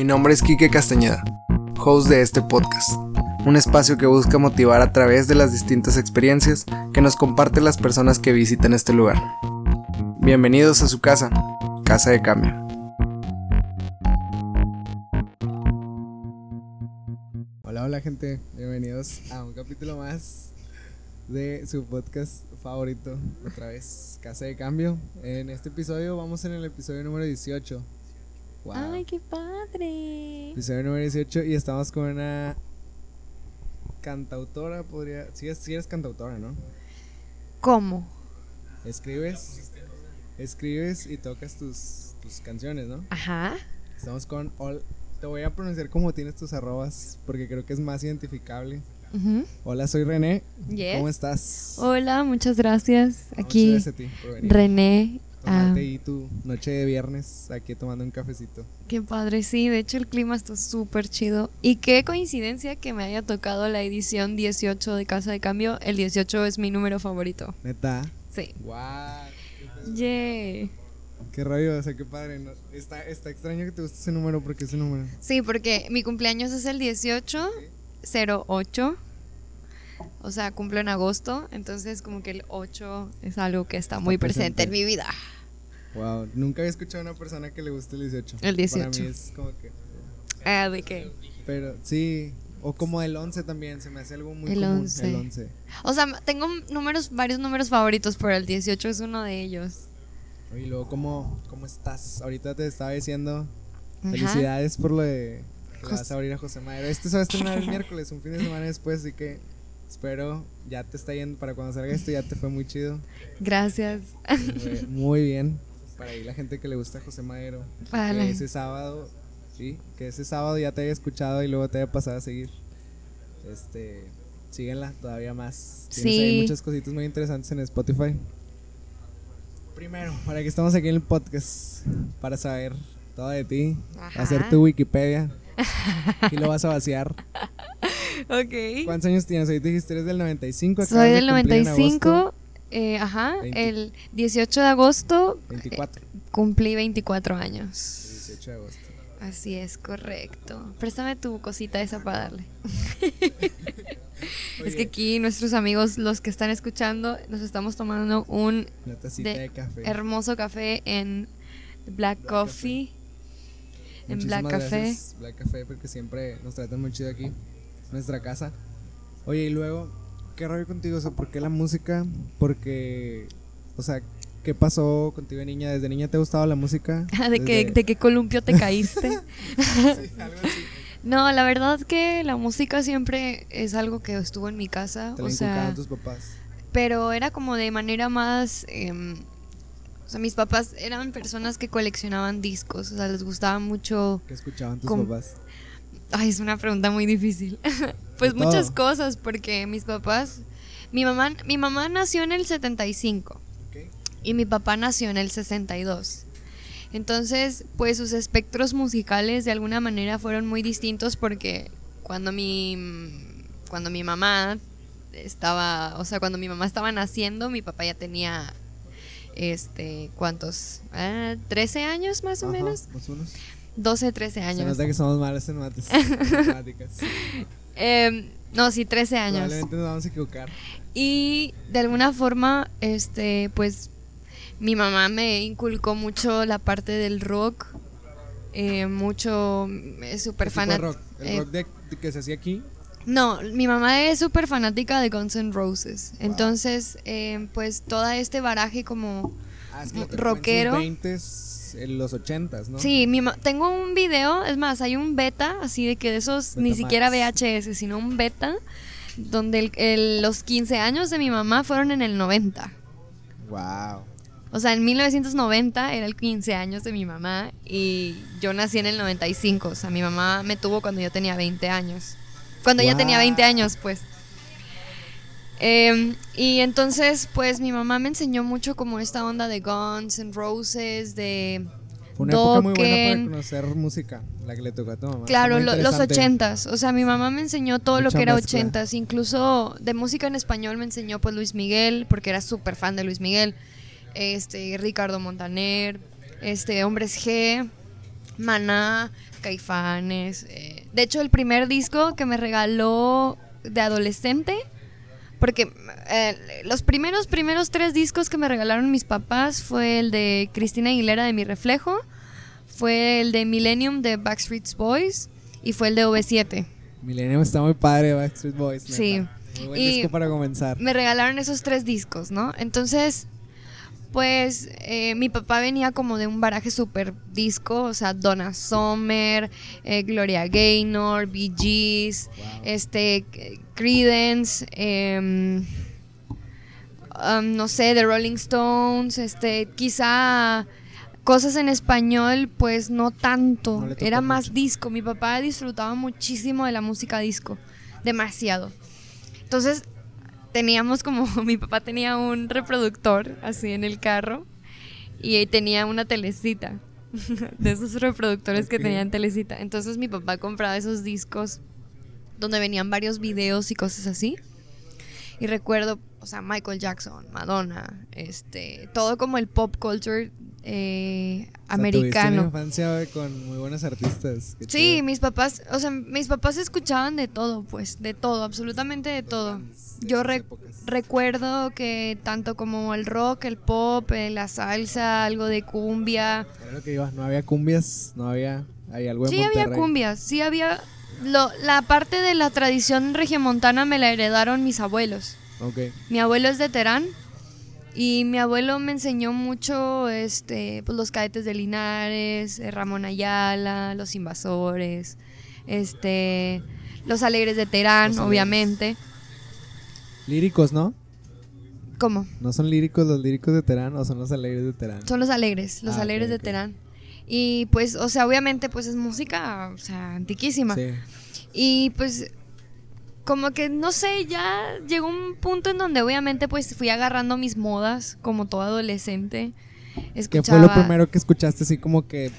Mi nombre es Quique Castañeda, host de este podcast, un espacio que busca motivar a través de las distintas experiencias que nos comparten las personas que visitan este lugar. Bienvenidos a su casa, Casa de Cambio. Hola, hola gente, bienvenidos a un capítulo más de su podcast favorito, otra vez, Casa de Cambio. En este episodio vamos en el episodio número 18. Wow. ¡Ay, qué padre! Episodio número 18 y estamos con una cantautora, podría... Sí, es- sí eres cantautora, ¿no? ¿Cómo? Escribes, escribes y tocas tus, tus canciones, ¿no? Ajá. Estamos con. Te voy a pronunciar como tienes tus arrobas porque creo que es más identificable. Ujú. Hola, soy René. Yes. ¿Cómo estás? Hola, muchas gracias. Muchas Aquí gracias a ti por venir. René. Ah, Tomarte ahí tu noche de viernes aquí tomando un cafecito. qué padre, sí. De hecho, el clima está súper chido. Y qué coincidencia que me haya tocado la edición 18 de Casa de Cambio. El 18 es mi número favorito. Neta. Sí. Wow. Yay. Qué rollo, o sea, qué padre. ¿no? Está, está extraño que te guste ese número porque ese número. Sí, porque mi cumpleaños es el 18 08. O sea, cumplo en agosto. Entonces, como que el 8 es algo que está muy presente en presente. mi vida. Wow, nunca había escuchado a una persona que le guste el 18. El 18. Para mí es como que. Ah, ¿de qué? Pero sí, o como el 11 también, se me hace algo muy El común. 11. El 11. O sea, tengo números, varios números favoritos, pero el 18 es uno de ellos. Y luego, ¿cómo, ¿cómo estás? Ahorita te estaba diciendo. Ajá. Felicidades por lo de. Que vas a abrir a José Madero. Este se va a estrenar el miércoles, un fin de semana después, así que. Espero, ya te está yendo. Para cuando salga esto, ya te fue muy chido. Gracias. Muy, muy bien. Para ahí la gente que le gusta José Madero. Vale. Que ese sábado, sí, que ese sábado ya te haya escuchado y luego te haya pasado a seguir. Este, síguenla todavía más. Tienes Sí. ahí muchas cositas muy interesantes en Spotify. Primero, para que estamos aquí en el podcast, para saber todo de ti, Ajá. hacer tu Wikipedia. Y lo vas a vaciar. Ok. ¿Cuántos años tienes? Ahorita dijiste eres del 95. acabas Soy de del cumplir en 95. agosto, eh, ajá. 20. El 18 de agosto 24. cumplí 24 años. 18 de agosto. Así es, correcto. Préstame tu cosita esa para darle. Es que aquí nuestros amigos, los que están escuchando, nos estamos tomando un Una tacita de, de café. hermoso café en Black, Black Coffee. En Black Café. Black Café, porque siempre nos tratan muy chido aquí, nuestra casa. Oye, y luego, ¿qué rollo contigo? O sea, ¿por qué la música? Porque, o sea, ¿qué pasó contigo de niña? ¿Desde niña te ha gustado la música? ¿De qué, ¿De qué columpio te caíste? Sí, algo así. No, la verdad que la música siempre es algo que estuvo en mi casa. Te o la sea, inculcaron tus papás. pero era como de manera más... em, o sea, mis papás eran personas que coleccionaban discos. O sea, les gustaba mucho... ¿Qué escuchaban tus papás? Ay, es una pregunta muy difícil. pues muchas cosas, porque mis papás... Mi mamá, mi mamá nació en el 75 Ok. y mi papá nació en el 62. Entonces, pues sus espectros musicales de alguna manera fueron muy distintos porque cuando mi cuando mi mamá estaba, o sea, cuando mi mamá estaba naciendo, mi papá ya tenía este, ¿cuántos? Ah, 13 años más o Ajá, menos. Más o menos. 12, 13 Se años. nota que somos malos en mates. matemáticas. Em, no, sí, 13 años. Probablemente nos vamos a equivocar. Y de alguna forma, este, pues mi mamá me inculcó mucho la parte del rock, eh, mucho, es súper ¿Qué tipo de fanática. rock? ¿El rock de, de que se hacía aquí? No, mi mamá es súper fanática de Guns N' Roses. Wow. Entonces, eh, pues todo este baraje como... Ah, es que Rockero. en 20s, en los 80s, ¿no? Sí, mi ma- tengo un video, es más, hay un beta, así de que de esos ni Betamax. siquiera VHS, sino un beta, donde el- el- los 15 años de mi mamá fueron en el 90. Wow. O sea, en 1990 era el 15 años de mi mamá y yo nací en el 95. O sea, mi mamá me tuvo cuando yo tenía 20 años. Cuando ella tenía 20 Guau. años, pues. Em, y entonces, pues mi mamá me enseñó mucho como esta onda de Guns N' Roses, de Fue una época muy buena para conocer música, la que le tocó a tu mamá. Claro, lo- los ochentas. O sea, mi mamá me enseñó todo lo que era mezcla. ochentas. Incluso de música en español me enseñó pues Luis Miguel, porque era súper fan de Luis Miguel. Este, Ricardo Montaner, este, Hombres G. Maná, Caifanes. eh, De hecho, el primer disco que me regaló de adolescente, porque eh, los primeros, primeros tres discos que me regalaron mis papás fue el de Cristina Aguilera de Mi Reflejo, fue el de Millennium de Backstreet Boys y fue el de OV7. Millennium está muy padre, Backstreet Boys. neta. Sí. Muy buen Y- disco para comenzar. me regalaron esos tres discos, ¿no? Entonces, pues eh, mi papá venía como de un baraje super disco, o sea, Donna Summer, eh, Gloria Gaynor, Bee Gees, este, Credence, em, um, no sé, The Rolling Stones, este, quizá cosas en español, pues no tanto, No era más mucho. disco. Mi papá disfrutaba muchísimo de la música disco, demasiado. Entonces, teníamos como, mi papá tenía un reproductor así en el carro y tenía una telecita, de esos reproductores que tenían telecita. Entonces mi papá compraba esos discos donde venían varios videos y cosas así. Y recuerdo, o sea, Michael Jackson, Madonna, este, todo como el pop culture eh, O sea, tuviste una americano. infancia con muy buenos artistas. qué Sí, chido. mis papás, o sea, mis papás escuchaban de todo, pues, de todo, absolutamente de todo. Yo re- recuerdo que tanto como el rock, el pop, eh, la salsa, algo de cumbia. Era lo que iba, no había cumbias, no había. Hay algo en Sí había cumbias, sí había... Lo, la parte de la tradición regiomontana me la heredaron mis abuelos. Ok. Mi abuelo es de Terán y mi abuelo me enseñó mucho este, pues, los cadetes de Linares, eh, Ramón Ayala, los invasores, este, los alegres de Terán, Alegres. obviamente. Líricos, ¿no? ¿Cómo? ¿No son líricos los líricos de Terán o son los alegres de Terán? Son los alegres, los Ah, alegres de. Terán. Y pues, o sea, obviamente pues es música, o sea, antiquísima. Sí. Y pues como que no sé, ya llegó un punto en donde obviamente pues fui agarrando mis modas como todo adolescente. ¿Qué Escuchaba fue lo primero que escuchaste así como que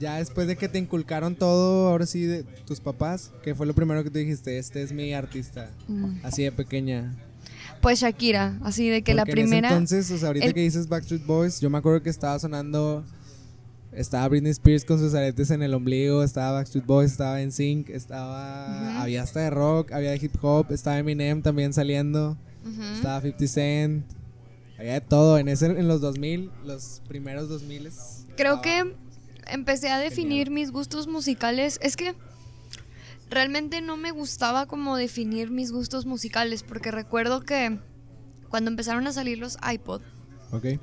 ya después de que te inculcaron todo, ahora sí, de tus papás? ¿Qué fue lo primero que tú dijiste? Este es mi artista, Mm, así de pequeña. Pues Shakira, así de que la Porque en ese primera entonces, o sea, ahorita el- que dices Backstreet Boys, yo me acuerdo que estaba sonando. Estaba Britney Spears con sus aretes en el ombligo, estaba Backstreet Boys, estaba en Sync, estaba. Ujú. Había hasta de rock, había de hip hop, estaba Eminem también saliendo, estaba 50 Cent. Había de todo en, ese, en los 2000, los primeros 2000. Creo que empecé a definir mis gustos musicales. Es que realmente no me gustaba como definir mis gustos musicales, porque recuerdo que cuando empezaron a salir los iPod,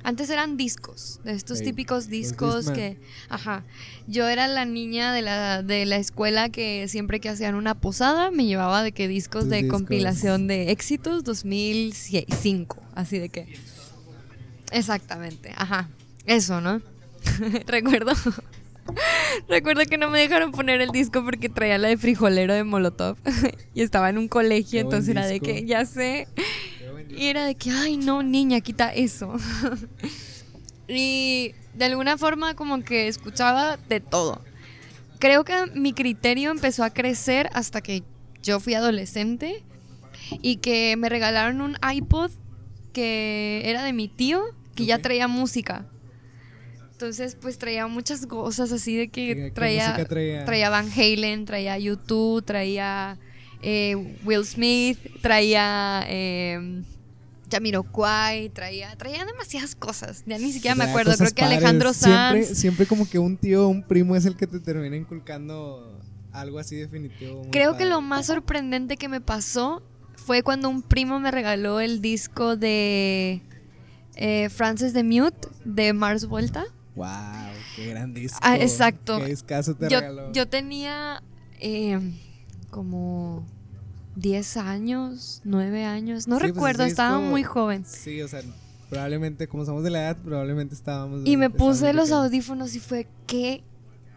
Antes eran discos, de estos típicos discos que, ajá, yo era la niña de la, de la escuela que siempre que hacían una posada me llevaba de que discos Tus de discos. compilación de éxitos 2005, así de que, exactamente, ajá, eso, ¿no? Recuerdo. Recuerdo que no me dejaron poner el disco porque traía la de frijolero de Molotov y estaba en un colegio, Qué entonces era de que ya sé, y era de que, ay, no, niña, quita eso. y de alguna forma como que escuchaba de todo. Creo que mi criterio empezó a crecer hasta que yo fui adolescente y que me regalaron un iPod que era de mi tío, que ya traía música. Entonces, pues traía muchas cosas así de ¿Qué- que qué traía, traía? traía Van Halen, traía YouTube, traía eh, Will Smith, traía eh, Jamiroquai, traía, traía demasiadas cosas. Ya ni siquiera me acuerdo. Creo que Alejandro padres. Sanz. siempre como que un tío o un primo es el que te termina inculcando algo así definitivo. Creo que lo más sorprendente que me pasó fue cuando un primo me regaló el disco de eh, Frances de Mute de Mars Volta. Wow, qué gran disco. Ah, exacto. Qué escaso te Yo, regaló. yo tenía eh, como 10 años, 9 años, no Sí, pues, recuerdo, estaba muy joven. Sí, o sea, probablemente, como somos de la edad, probablemente estábamos. Y me puse los pequeños. audífonos y fue, ¿qué?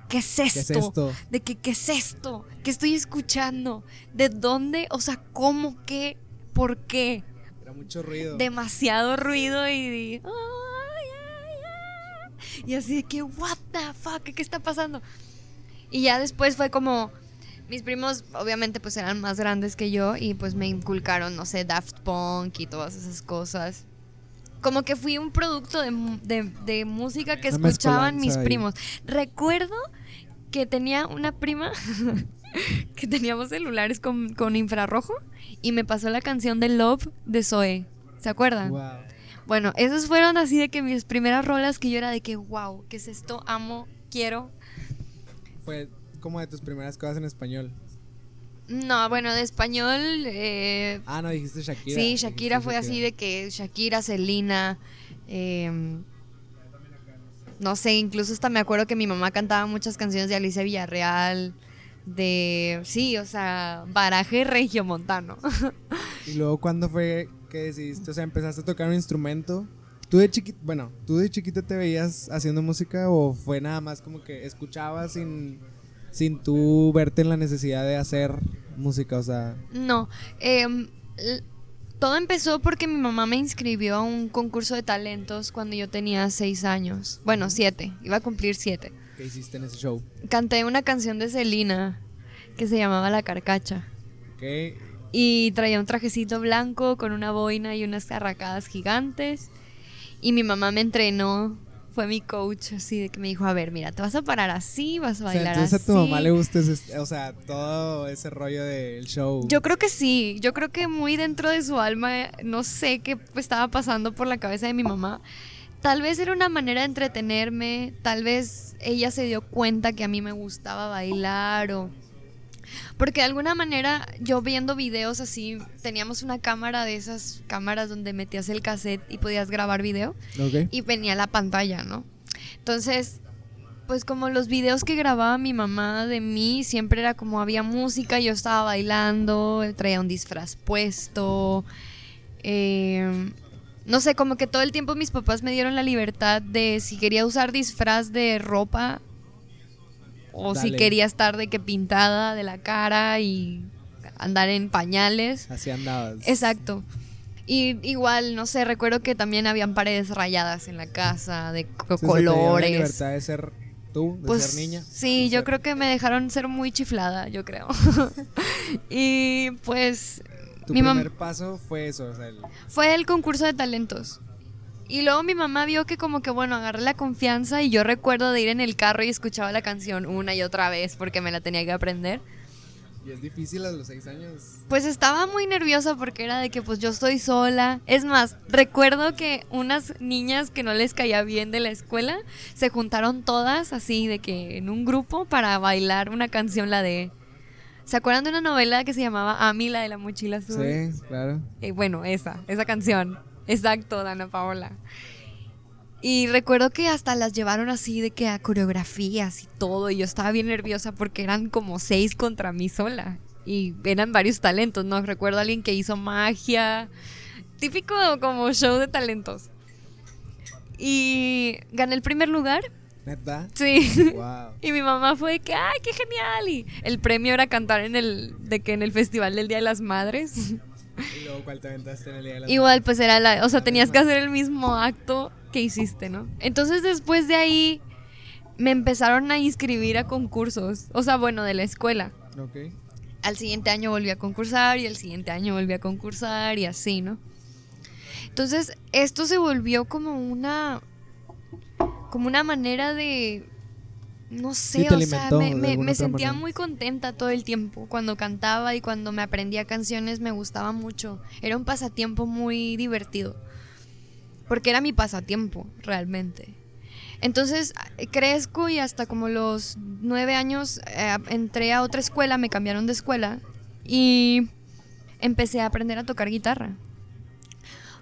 ¿Qué es esto? ¿Qué es esto? De que, ¿qué es esto? ¿Qué estoy escuchando? ¿De dónde? O sea, ¿cómo? ¿Qué? ¿Por qué? Era mucho ruido. Demasiado ruido y... "Ay, ay, ay". Y así de que, what the fuck, ¿qué está pasando? Y ya después fue como... Mis primos obviamente pues eran más grandes que yo y pues me inculcaron, no sé, Daft Punk y todas esas cosas. Como que fui un producto de, de- de música que escuchaban mis ahí. primos. Recuerdo que tenía una prima que teníamos celulares con, con infrarrojo y me pasó la canción de Love de Zoe. ¿Se acuerdan? Wow. Bueno, esas fueron así de que mis primeras rolas que yo era de que, wow, ¿qué es esto? Amo, quiero. Fue como de tus primeras cosas en español. No, bueno, de español. eh, Ah, no, dijiste Shakira. sí, Shakira fue así de que Shakira, Selena. em, no sé, incluso hasta me acuerdo que mi mamá cantaba muchas canciones de Alicia Villarreal. De. Sí, o sea, baraje regiomontano. Y luego, ¿cuándo fue que decidiste? O sea, empezaste a tocar un instrumento. ¿Tú de chiquito, bueno, tú de chiquita te veías haciendo música o fue nada más como que escuchabas sin, sin tú verte en la necesidad de hacer música? O sea, No, em, todo empezó porque mi mamá me inscribió a un concurso de talentos cuando yo tenía seis años. Bueno, siete, iba a cumplir siete. ¿Qué hiciste en ese show? Canté una canción de Selena que se llamaba La Carcacha. ¿Ok? Y traía un trajecito blanco con una boina y unas arracadas gigantes. Y mi mamá me entrenó, fue mi coach, así de que me dijo, a ver, mira, te vas a parar así, vas a O sea, bailar entonces a tu así". mamá le gusta ese- o sea, todo ese rollo del show. Yo creo que sí, yo creo que muy dentro de su alma, no sé qué estaba pasando por la cabeza de mi mamá. Tal vez era una manera de entretenerme, tal vez ella se dio cuenta que a mí me gustaba bailar o... Porque de alguna manera yo viendo videos así, teníamos una cámara de esas cámaras donde metías el cassette y podías grabar video y venía la pantalla, ¿no? Entonces, pues como los videos que grababa mi mamá de mí, siempre era como había música, yo estaba bailando, traía un disfraz puesto. eh, no sé, como que todo el tiempo mis papás me dieron la libertad de si quería usar disfraz de ropa o si quería estar de que pintada de la cara y andar en pañales. Así andabas. Exacto. Y igual, no sé, recuerdo que también habían paredes rayadas en la casa de co- O sea, se te La colores. libertad de ser tú, de Pues ser niña. sí, de yo ser- creo que me dejaron ser muy chiflada, yo creo. y pues Tu mi primer paso fue eso, o sea, el- fue el concurso de talentos. Y luego mi mamá vio que como que bueno, agarré la confianza y yo recuerdo de ir en el carro y escuchaba la canción una y otra vez porque me la tenía que aprender. y es difícil a los seis años. Pues estaba muy nerviosa porque era de que pues yo estoy sola. Es más, recuerdo que unas niñas que no les caía bien de la escuela se juntaron todas así de que en un grupo para bailar una canción la de ¿Se acuerdan de una novela que se llamaba Ami la de la mochila azul? Sí, claro. Eh, bueno, esa, esa canción. Exacto, Dana Paola. Y recuerdo que hasta las llevaron así de que a coreografías y todo. Y yo estaba bien nerviosa porque eran como seis contra mí sola. Y eran varios talentos, ¿no? Recuerdo a alguien que hizo magia. Típico como show de talentos. Y gané el primer lugar. ¿Neta? Sí. Wow. Y mi mamá fue de que, ¡ay, qué genial! Y el premio era cantar en el, de que en el Festival del Día de las Madres. ¿Y luego cuál te aventaste en el día de la Igual, pues era la. O sea, tenías que hacer el mismo acto que hiciste, ¿no? Entonces, después de ahí, me empezaron a inscribir a concursos. O sea, bueno, de la escuela. Ok. Al siguiente año volví a concursar y al siguiente año volví a concursar y así, ¿no? Entonces, esto se volvió como una. Como una manera de. No sé, o sea, me, sentía manera. muy contenta todo el tiempo. Cuando cantaba y cuando me aprendía canciones me gustaba mucho. Era un pasatiempo muy divertido. Porque era mi pasatiempo, realmente. Entonces crezco y hasta como los nueve años eh, entré a otra escuela, me cambiaron de escuela y empecé a aprender a tocar guitarra.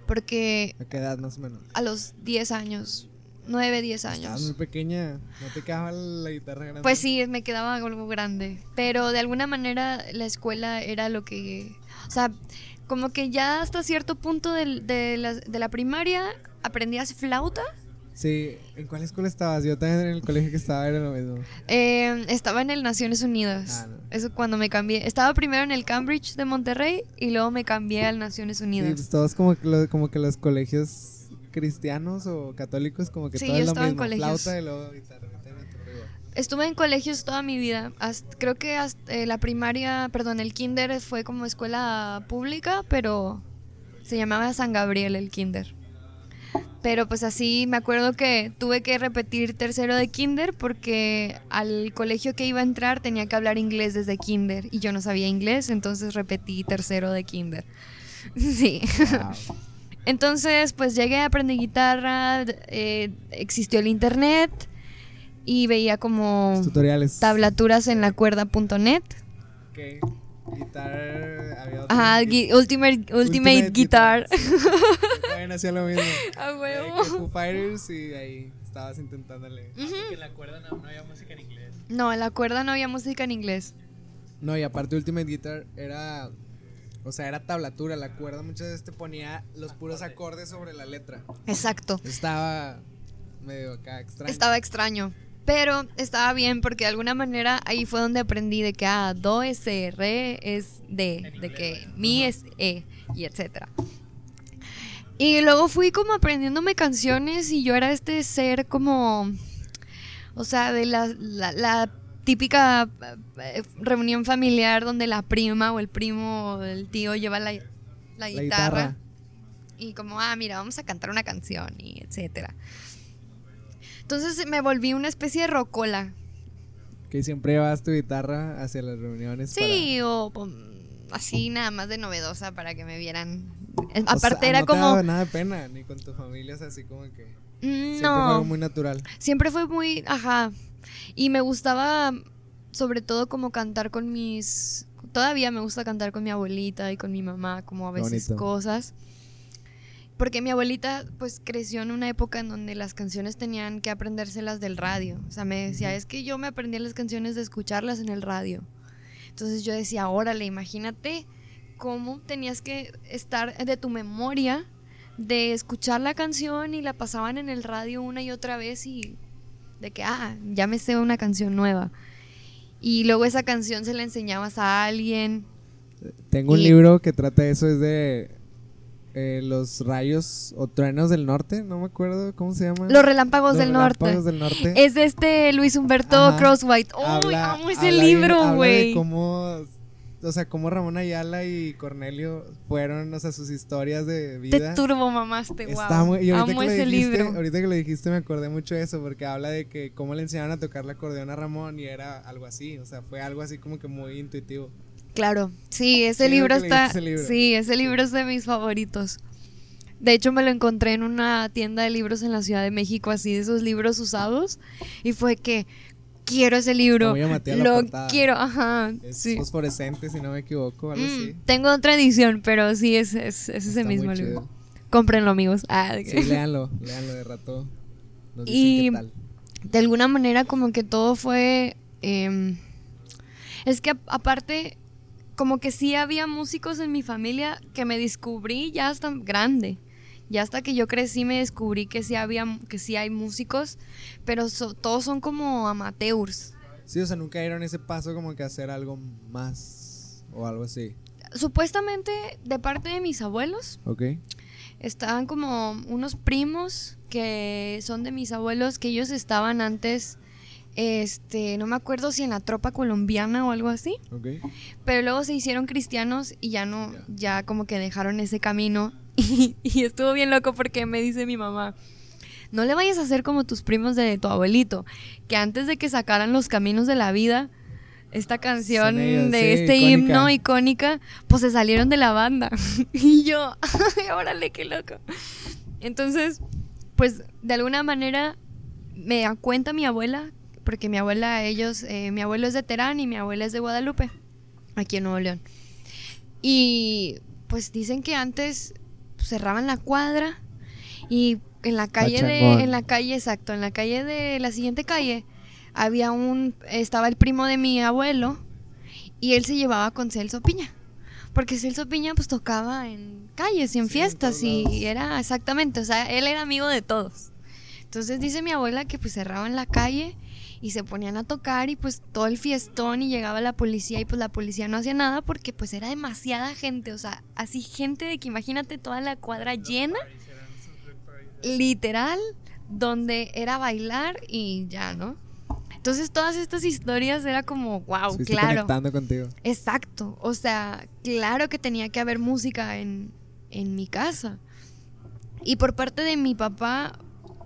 Porque ¿A qué edad más o menos? a los 10 años, 9, 10 Estabas muy años. pequeña. ¿No te quedaba la guitarra grande? Pues sí, me quedaba algo grande. Pero de alguna manera la escuela era lo que... O sea, como que ya hasta cierto punto del- de, la, de la primaria aprendías flauta. Sí. ¿En cuál escuela estabas? Yo también en el colegio que estaba era lo mismo. Eh, estaba en el Naciones Unidas. Ah, no. Eso cuando me cambié. Estaba primero en el Cambridge de Monterrey y luego me cambié al Naciones Sí, Unidas. pues todos como que, como que los colegios cristianos o católicos como que Sí, todo yo es lo en colegios. Flauta y luego guitarra. Estuve en colegios toda mi vida. Hasta- creo que hasta, eh, la primaria, perdón, el kinder fue como escuela pública, pero se llamaba San Gabriel el kinder. Pero pues así me acuerdo que tuve que repetir tercero de kinder porque al colegio que iba a entrar tenía que hablar inglés desde kinder y yo no sabía inglés, entonces repetí tercero de kinder. Sí. Wow. Entonces, pues llegué, aprendí guitarra, eh, existió el internet y veía como tutoriales. tablaturas en la cuerda.net. Ok. Guitar. Había otro. Ajá, gui- Ultimate, Ultimate, Guitar. También hacía lo mismo. A Eh, huevo. Foo Fighters y ahí estabas intentándole. Que en la cuerda no, no había música en inglés. No, en la cuerda no había música en inglés. No, y aparte Ultimate Guitar era. O sea, era tablatura. La cuerda muchas veces te ponía los puros acordes sobre la letra. Exacto. Estaba medio acá extraño. Estaba extraño. Pero estaba bien porque de alguna manera ahí fue donde aprendí de que ah, do es C, re es D, de que mi es E y etcétera. Y luego fui como aprendiéndome canciones y yo era este ser como, o sea, de la, la- la típica eh, reunión familiar donde la prima o el primo o el tío lleva la, la La guitarra. guitarra. Y como, ah, mira, vamos a cantar una canción y etcétera. Entonces me volví una especie de rocola. Que siempre llevabas tu guitarra hacia las reuniones. Sí, o pum, así nada más de novedosa para que me vieran. Eh, para- O sea, Aparte era no te como... daba nada de pena, ni con tu familia, es así como que. mm, Siempre fue no, muy natural. siempre fue muy... Ajá. Y me gustaba sobre todo como cantar con mis... Todavía me gusta cantar con mi abuelita y con mi mamá, como a veces bonito. cosas. Porque mi abuelita pues creció en una época en donde las canciones tenían que aprendérselas del radio. O sea, me decía, es que yo me aprendí las canciones de escucharlas en el radio. Entonces yo decía, órale, imagínate cómo tenías que estar de tu memoria de escuchar la canción y la pasaban en el radio una y otra vez y de que, ah, ya me sé una canción nueva. Y luego esa canción se la enseñabas a alguien. Tengo un libro que trata de eso, es de eh, los rayos o truenos del norte, no me acuerdo cómo se llama. Los relámpagos Los del relámpagos norte. del norte. Es de este Luis Humberto Ajá. Crosswhite. ¡Uy, Habla- amo ese habla libro, güey! cómo, o sea, cómo Ramón Ayala y Cornelio fueron, o sea, sus historias de vida. Te turbo mamaste, wow. Está muy, y ahorita amo que lo ese dijiste, libro. ahorita que lo dijiste me acordé mucho de eso porque habla de que cómo le enseñaron a tocar el acordeón a Ramón y era algo así, o sea, fue algo así como que muy intuitivo. Claro, sí, ese Sí, libro está. ese libro. Sí, ese libro es de mis favoritos. De hecho, me lo encontré en una tienda de libros en la Ciudad de México, así de esos libros usados. Y fue que quiero ese libro. Muy llamativa la Lo portada. quiero, ajá. Es sí. fosforescente, si no me equivoco, algo Mm, así. tengo otra edición, pero sí, es, es, es ese mismo chido. libro. Cómprenlo, amigos. Ah, Sí, léanlo, léanlo de rato. Nos Y- qué tal. de alguna manera como que todo fue... em, es que a- aparte, como que sí había músicos en mi familia que me descubrí ya hasta grande. Ya hasta que yo crecí me descubrí que sí había, que sí hay músicos, pero so- todos son como amateurs. Sí, o sea, nunca dieron ese paso como que hacer algo más o algo así. Supuestamente de parte de mis abuelos, ¿Ok? estaban como unos primos que son de mis abuelos, que ellos estaban antes, este, no me acuerdo si en la tropa colombiana o algo así, ¿Ok? pero luego se hicieron cristianos y ya no, ya como que dejaron ese camino y, y estuvo bien loco porque me dice mi mamá, no le vayas a hacer como tus primos de tu abuelito, que antes de que sacaran los caminos de la vida, esta canción Son ellos, de sí, este icónica. himno icónica, pues se salieron de la banda. y yo, "Ay, órale, qué loco. Entonces, pues de alguna manera me da cuenta mi abuela, porque mi abuela, ellos, eh, mi abuelo es de Terán y mi abuela es de Guadalupe, aquí en Nuevo León. Y pues dicen que antes cerraban la cuadra y en la calle de, en la calle, exacto, en la calle de la siguiente calle había un, estaba el primo de mi abuelo y él se llevaba con Celso Piña. Porque Celso Piña pues tocaba en calles y en Sí, fiestas y era exactamente, o sea, él era amigo de todos. Entonces dice mi abuela que pues cerraban la calle y se ponían a tocar y pues todo el fiestón y llegaba la policía y pues la policía no hacía nada porque pues era demasiada gente, o sea, así gente de que imagínate toda la cuadra llena, literal, donde era bailar y ya, ¿no? Entonces todas estas historias era como, wow, Estuviste claro. conectando contigo. Exacto, o sea, claro que tenía que haber música en, en mi casa. Y por parte de mi papá,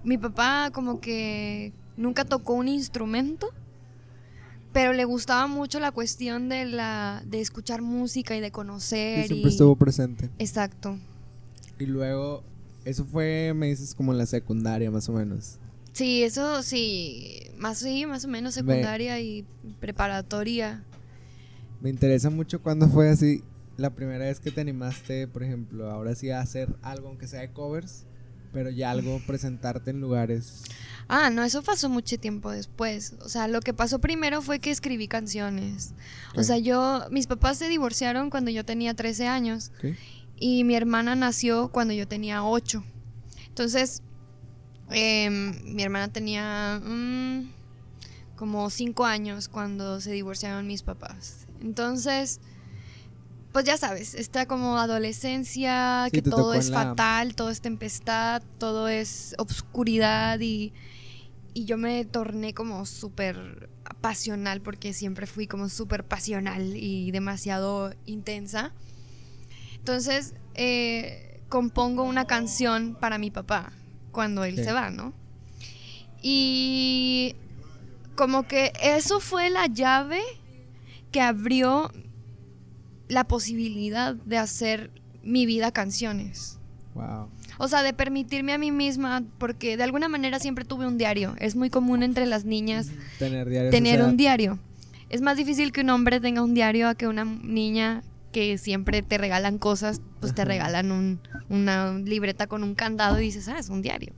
mi papá como que nunca tocó un instrumento, pero le gustaba mucho la cuestión de la de escuchar música y de conocer. Y siempre y- estuvo presente. Exacto. Y luego, eso fue, me dices, como en la secundaria, más o menos. Sí, eso sí, más sí, más o menos secundaria y preparatoria. Me interesa mucho cuándo fue así la primera vez que te animaste, por ejemplo, ahora sí a hacer algo, aunque sea de covers, pero ya algo, presentarte en lugares. Ah, no, eso pasó mucho tiempo después. O sea, lo que pasó primero fue que escribí canciones. O sea, yo, mis papás se divorciaron cuando yo tenía 13 años y mi hermana nació cuando yo tenía 8. Entonces, em, mi hermana tenía mm, como 5 años cuando se divorciaron mis papás. Entonces, pues ya sabes, está como adolescencia, Sí, que todo es la- fatal, todo es tempestad, todo es obscuridad y, y yo me torné como súper pasional porque siempre fui como súper pasional y demasiado intensa. Entonces, eh, compongo una canción para mi papá cuando él Sí. se va, ¿no? Y como que eso fue la llave que abrió la posibilidad de hacer mi vida canciones. Wow. O sea, de permitirme a mí misma, porque de alguna manera siempre tuve un diario. Es muy común entre las niñas Tener diarios. tener o sea, un diario. Es más difícil que un hombre tenga un diario a que una niña que siempre te regalan cosas, pues te regalan un- una libreta con un candado y dices, ah, es un diario.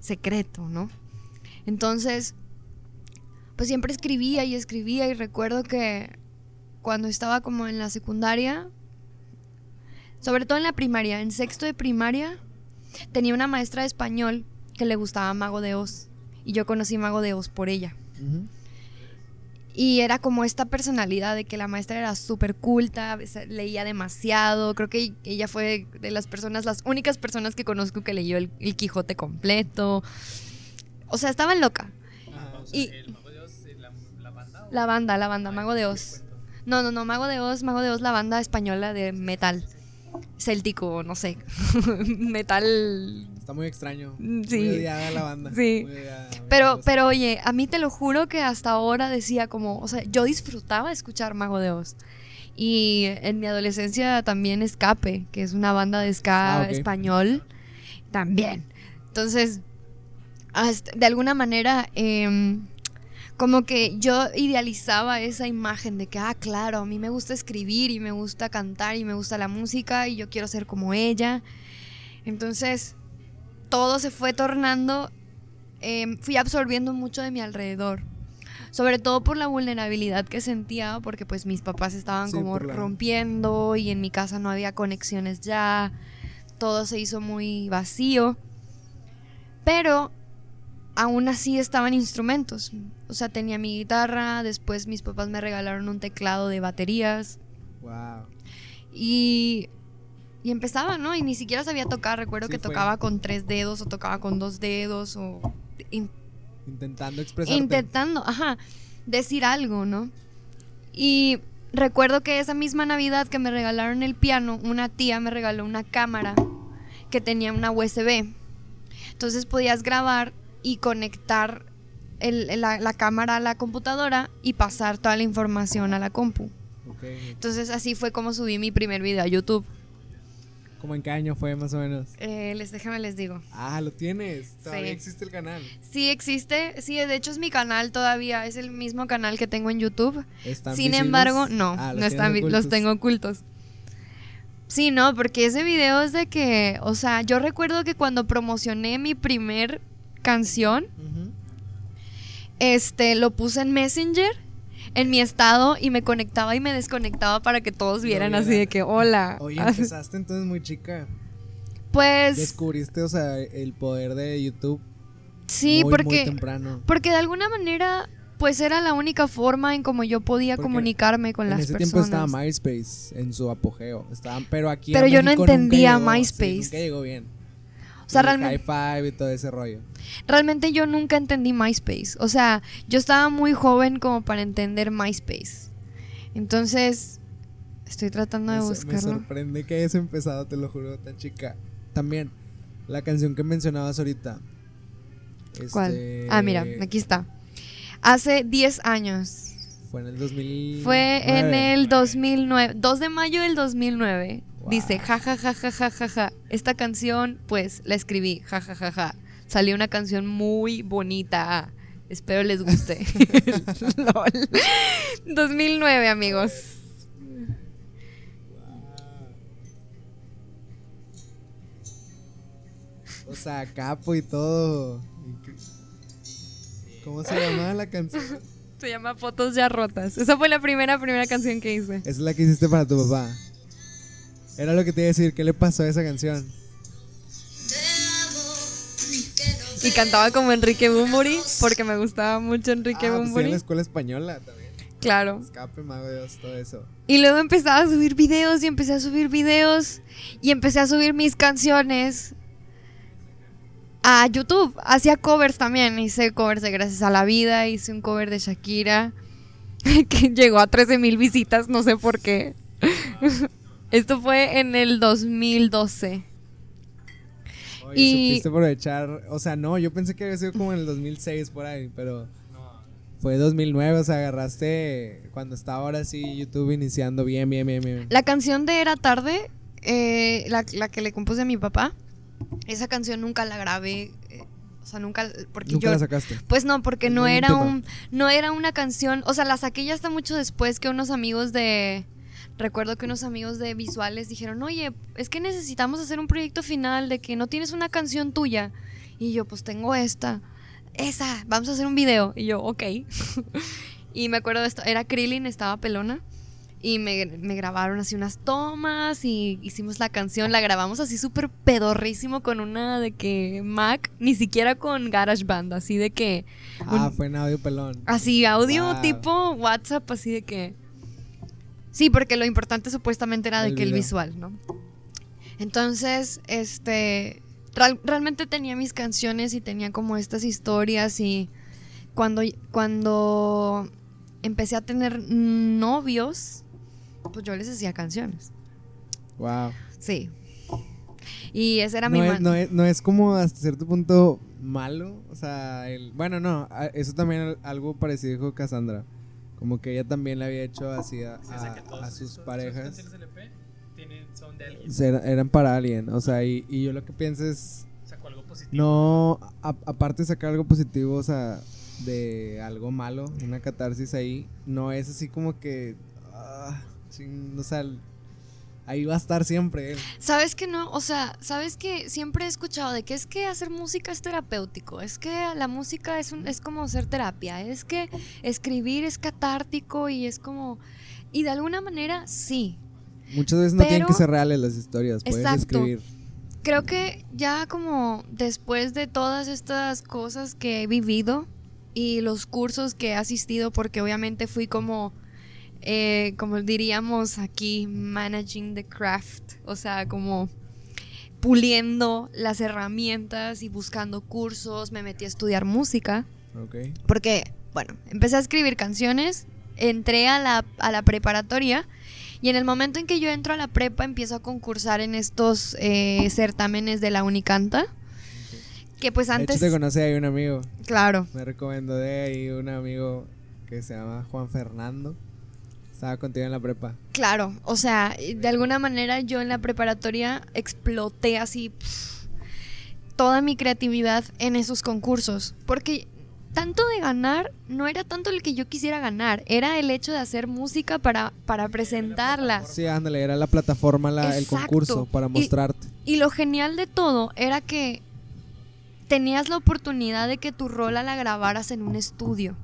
Secreto, ¿no? Entonces, pues siempre escribía y escribía y recuerdo que cuando estaba como en la secundaria, sobre todo en la primaria, en sexto de primaria, tenía una maestra de español que le gustaba Mago de Oz. Y yo conocí Mago de Oz por ella. Y era como esta personalidad de que la maestra era súper culta, leía demasiado. Creo que ella fue de las personas, las únicas personas que conozco que leyó el, el Quijote completo. O sea, estaba loca. Ah, o sea, Y- el Mago de Oz, eh, la, la banda. o- La banda, la banda, Mago de Oz. No, no, no, Mago de Oz, Mago de Oz, la banda española de metal. Céltico, no sé. metal. Está muy extraño. Mm, sí. Muy odiada la banda. Sí. Muy odiada, Pero, pero oye, a mí te lo juro que hasta ahora decía como, o sea, yo disfrutaba escuchar Mago de Oz. Y en mi adolescencia también Escape, que es una banda de ska Ah, español, también. Entonces, hasta- de alguna manera, em, como que yo idealizaba esa imagen de que, ah, claro, a mí me gusta escribir y me gusta cantar y me gusta la música y yo quiero ser como ella. Entonces, todo se fue tornando em, fui absorbiendo mucho de mi alrededor. Sobre todo por la vulnerabilidad que sentía, porque pues mis papás estaban Sí, como la- rompiendo y en mi casa no había conexiones ya. Todo se hizo muy vacío. Pero aún así estaban instrumentos. O sea, tenía mi guitarra, después mis papás me regalaron un teclado de baterías. Wow. Y, y empezaba, ¿no? Y ni siquiera sabía tocar. Recuerdo Sí, que fue. tocaba con tres dedos o tocaba con dos dedos o in- Intentando expresarte. intentando, ajá, decir algo, ¿no? Y recuerdo que esa misma Navidad que me regalaron el piano, una tía me regaló una cámara que tenía una USB. Entonces podías grabar y conectar el- la, la cámara a la computadora y pasar toda la información a la compu. Entonces así fue como subí mi primer video a YouTube. ¿Cómo en qué año fue más o menos? Eh, les déjame les digo. Ah, lo tienes. Todavía Sí. existe el canal. Sí existe, sí, de hecho es mi canal todavía, es el mismo canal que tengo en YouTube. ¿Están Sin visibles? embargo, no, Ah, no los están, los tengo ocultos. Sí, no, porque ese video es de que, o sea, yo recuerdo que cuando promocioné mi primer canción, este, lo puse en Messenger, en mi estado, y me conectaba y me desconectaba para que todos vieran así de que, hola. Oye, empezaste entonces muy chica. Pues Descubriste, o sea, el poder de YouTube. sí, muy, porque, Muy temprano. porque de alguna manera, pues era la única forma en como yo podía Porque comunicarme con en las ese personas. tiempo estaba MySpace en su apogeo. Estaban, pero aquí. Pero yo no México entendía llegó, sí, MySpace. nunca llegó bien. O sea, realmente- High y todo ese rollo. Realmente yo nunca entendí MySpace. O sea, yo estaba muy joven como para entender MySpace. Entonces, estoy tratando de Me, so- me buscarlo. sorprende que hayas empezado, te lo juro, tan chica. También, La canción que mencionabas ahorita. ¿Cuál? Este, Ah, mira, aquí está. Hace 10 años. Fue en el 2000. Fue en el 2009, 2 de mayo del 2009. Dice, ja, ja, ja, ja, ja, ja, ja. Esta canción, pues, la escribí, ja, ja, ja, ja. Salió una canción muy bonita. Espero les guste. Lol. 2009, amigos. O sea, capo y todo. ¿Cómo se llamaba la canción? Se llama Fotos ya rotas. Esa fue la primera, primera canción que hice. Esa es la que hiciste para tu papá. Era lo que te iba a decir. ¿Qué le pasó a esa canción? Y cantaba como Enrique Bumburi, porque me gustaba mucho Enrique ah, pues en Bumburi. la escuela española también. Claro. Escape, mago Dios, todo eso. Y luego empezaba a subir videos y empecé a subir videos y empecé a subir mis canciones a YouTube. Hacía covers también. Hice covers de Gracias a la Vida, hice un cover de Shakira que llegó a 13 mil visitas, no sé por qué. Esto fue en el 2012. Oye, Y- supiste aprovechar. O sea, no, yo pensé que había sido como en el 2006 por ahí, pero No, fue 2009. O sea, agarraste cuando estaba ahora sí YouTube iniciando bien, bien, bien, bien. La canción de Era Tarde, eh, la, la que le compuse a mi papá, esa canción nunca la grabé. eh, o sea, nunca. Porque Nunca yo. la sacaste. Pues no, porque no muy era un no era una canción, o sea, la saqué ya hasta mucho después que unos amigos de recuerdo que unos amigos de visuales dijeron, "Oye, es que necesitamos hacer un proyecto final de que no tienes una canción tuya." Y yo, "Pues tengo esta. Esa, vamos a hacer un video." Y yo, "Ok." y me acuerdo de esto, era Krillin, estaba pelona. Y me, me grabaron así unas tomas y hicimos la canción, la grabamos así súper pedorrísimo con una de que Mac, ni siquiera con GarageBand, así de que Ah, fue en audio pelón. Así, audio Wow. tipo WhatsApp, así de que. Sí, porque lo importante supuestamente era de El que el visual, ¿no? Entonces, este. real- realmente tenía mis canciones y tenía como estas historias y cuando, cuando empecé a tener novios, pues yo les hacía canciones. Wow. Sí. Y esa era no, mi es, no, es, no es como hasta cierto punto malo. O sea, el, bueno, no. Eso también al- algo parecido dijo Cassandra. Como que ella también le había hecho así a, sí, o sea, que a- sus esos- parejas. canciones LP tienen, son de alguien. Ser- eran para alguien. O sea, y, y yo lo que pienso es. Sacó algo positivo. No, a- aparte de sacar algo positivo, o sea, de algo malo, una catarsis ahí, no es así como que. chin, o sea, ahí va a estar siempre él. ¿Sabes que no? O sea, ¿sabes que siempre he escuchado de que es que hacer música es terapéutico? Es que la música es, un, es como hacer terapia. Es que escribir es catártico y es como... Y de alguna manera, sí. Muchas veces no tienen que ser reales las historias, puedes Exacto. escribir. Creo que ya como después de todas estas cosas que he vivido y los cursos que he asistido, porque obviamente fui como, eh, como diríamos aquí, managing the craft, o sea, como puliendo las herramientas y buscando cursos, me metí a estudiar música, Ok. porque, bueno, empecé a escribir canciones, entré a la, a la preparatoria y en el momento en que yo entro a la prepa empiezo a concursar en estos eh, certámenes de la Unicanta. Que pues De antes... hecho, te conocí ahí un amigo. Claro, Me recomendó de ahí un amigo que se llama Juan Fernando. Estaba contigo en la prepa. claro. O sea, de alguna manera yo en la preparatoria exploté así toda mi creatividad en esos concursos. Porque tanto de ganar no era tanto el que yo quisiera ganar, era el hecho de hacer música para, para presentarla. Sí, ándale, era la plataforma, la- el concurso para Y- mostrarte. Y lo genial de todo era que tenías la oportunidad de que tu rola la grabaras en un estudio.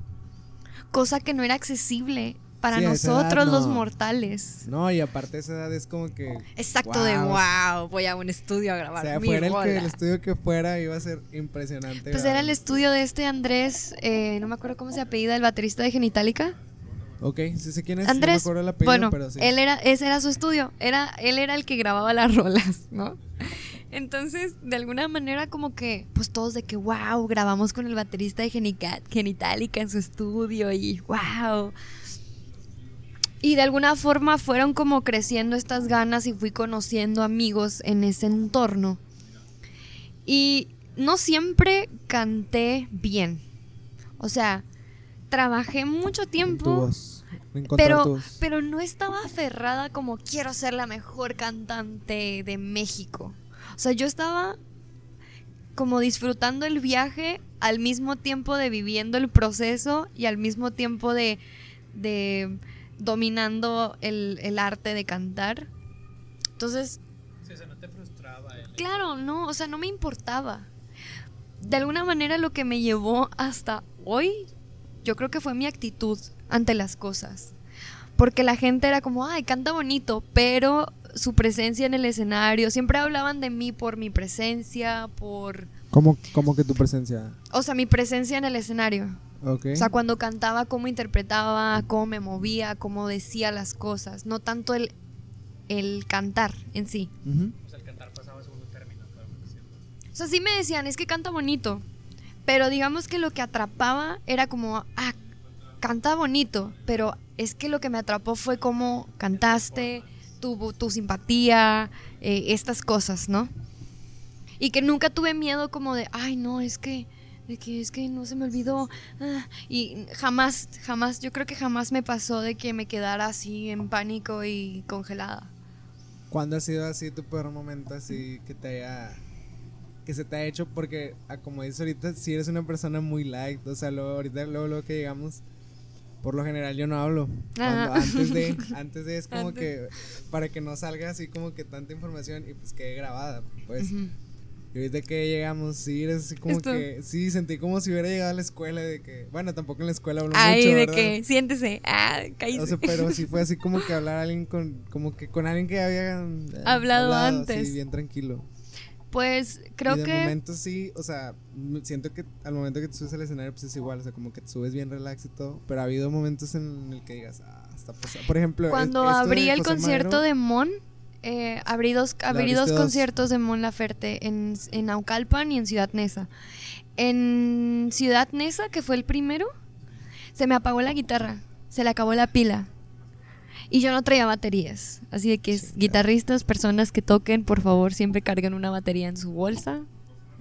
Cosa que no era accesible para Sí, edad nosotros los mortales. No, y aparte esa edad es como que... Exacto de Wow. voy a un estudio a O grabar sea, mi fuera el, que, rola". el estudio que fuera iba a ser impresionante. Pues era el estudio de este Andrés, eh, no me acuerdo cómo se apellida, el baterista de Genitalica. Ok, sí sé quién es. Andrés, no me acuerdo el apellido, bueno, pero sí. él era, ese era su estudio, era, él era el que grababa las rolas, ¿no? Entonces, de alguna manera como que, pues todos de que, wow, grabamos con el baterista de Genitalica en su estudio y wow. Y de alguna forma fueron como creciendo estas ganas y fui conociendo amigos en ese entorno. Y no siempre canté bien. O sea, trabajé mucho tiempo, pero, pero no estaba aferrada como quiero ser la mejor cantante de México. O sea, yo estaba como disfrutando el viaje al mismo tiempo de viviendo el proceso y al mismo tiempo de, de dominando el, el arte de cantar. Entonces, Sí, o sea, no te frustraba el Claro, no, o sea, no me importaba. De alguna manera lo que me llevó hasta hoy, yo creo que fue mi actitud ante las cosas. Porque la gente era como, ay, canta bonito, pero su presencia en el escenario, siempre hablaban de mí por mi presencia, por... ¿Cómo, cómo que tu presencia? O sea, mi presencia en el escenario. Ok. O sea, cuando cantaba, cómo interpretaba, cómo me movía, cómo decía las cosas, no tanto el, el cantar en sí. Ujú. O sea, el cantar pasaba a segundo término. O sea, sí me decían, es que canta bonito. Pero digamos que lo que atrapaba era como, ah, canta bonito. Pero es que lo que me atrapó fue cómo cantaste, tu, tu simpatía, eh, estas cosas, ¿no? Y que nunca tuve miedo como de, ay, no, es que, de que es que no se me olvidó. ah", y jamás, jamás, yo creo que jamás me pasó de que me quedara así en pánico y congelada. ¿Cuándo ha sido así tu peor momento así que te haya que se te ha hecho porque ah, como dices ahorita si eres una persona muy light, o sea, luego ahorita luego, luego que llegamos por lo general yo no hablo. Cuando- antes de antes de es como Antes. que para que no salga así como que tanta información y pues quede grabada, pues. Ujú. Y ahorita que llegamos, sí, eres así como Esto- que sí, sentí como si hubiera llegado a la escuela de que, bueno, tampoco en la escuela hablo Ay, mucho, de ¿verdad? que, siéntese, ah, cállese. O sea, pero sí fue así como que hablar a alguien con, como que con alguien que había eh, Hablado así, antes. bien tranquilo. Pues creo y de que momento sí, o sea, siento que al momento que te subes al escenario pues es igual, o sea, como que te subes bien relax y todo, pero ha habido momentos en el que digas, ah, está pasando. Por ejemplo, cuando esto abrí el concierto Madero, de Mon, eh, abrí dos, abrí conciertos de Mon Laferte en, en Naucalpan y en Ciudad Neza. En Ciudad Neza, que fue el primero, se me apagó la guitarra, se le acabó la pila. Y yo no traía baterías. Así de que guitarristas, personas que toquen, por favor, siempre carguen una batería en su bolsa,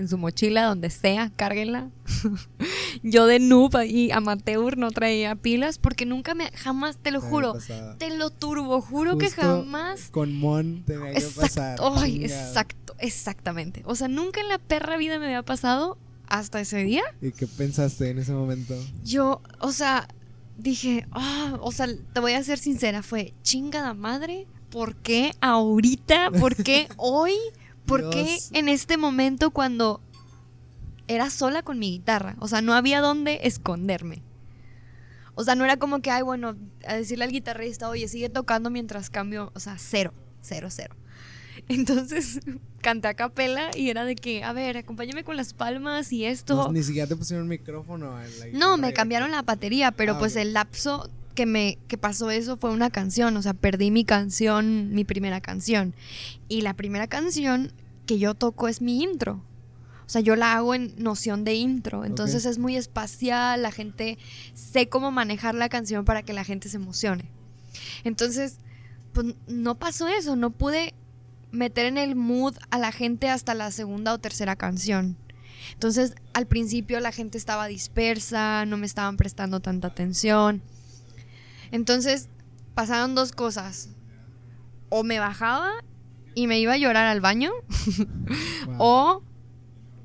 en su mochila, donde sea, cárguenla. yo de noob y amateur no traía pilas porque nunca me, jamás, te lo te juro, te lo turbo, juro que jamás. Con Mon que pasar. Exacto, ay, chingado. exacto, exactamente. O sea, nunca en la perra vida me había pasado hasta ese día. ¿Y qué pensaste en ese momento? Yo, o sea, dije, ah, o sea, te voy a ser sincera, fue chingada madre, ¿por qué ahorita? ¿Por qué hoy? ¿Por qué en este momento cuando era sola con mi guitarra? O sea, no había dónde esconderme. O sea, no era como que, ay, bueno, a decirle al guitarrista, oye, sigue tocando mientras cambio, o sea, cero, cero, cero. Entonces canté a capela y era de que, a ver, acompáñame con las palmas y esto. No, ni siquiera te pusieron micrófono en la No, me cambiaron la batería, pero Ah, pues el lapso que me que pasó eso fue una canción, o sea, perdí mi canción, mi primera canción. Y la primera canción que yo toco es mi intro. O sea, yo la hago en noción de intro, entonces es muy espacial, la gente sé cómo manejar la canción para que la gente se emocione. Entonces, pues no pasó eso, no pude meter en el mood a la gente hasta la segunda o tercera canción. Entonces, al principio la gente estaba dispersa, no me estaban prestando tanta atención. Entonces, pasaron dos cosas. O me bajaba y me iba a llorar al baño, Wow. o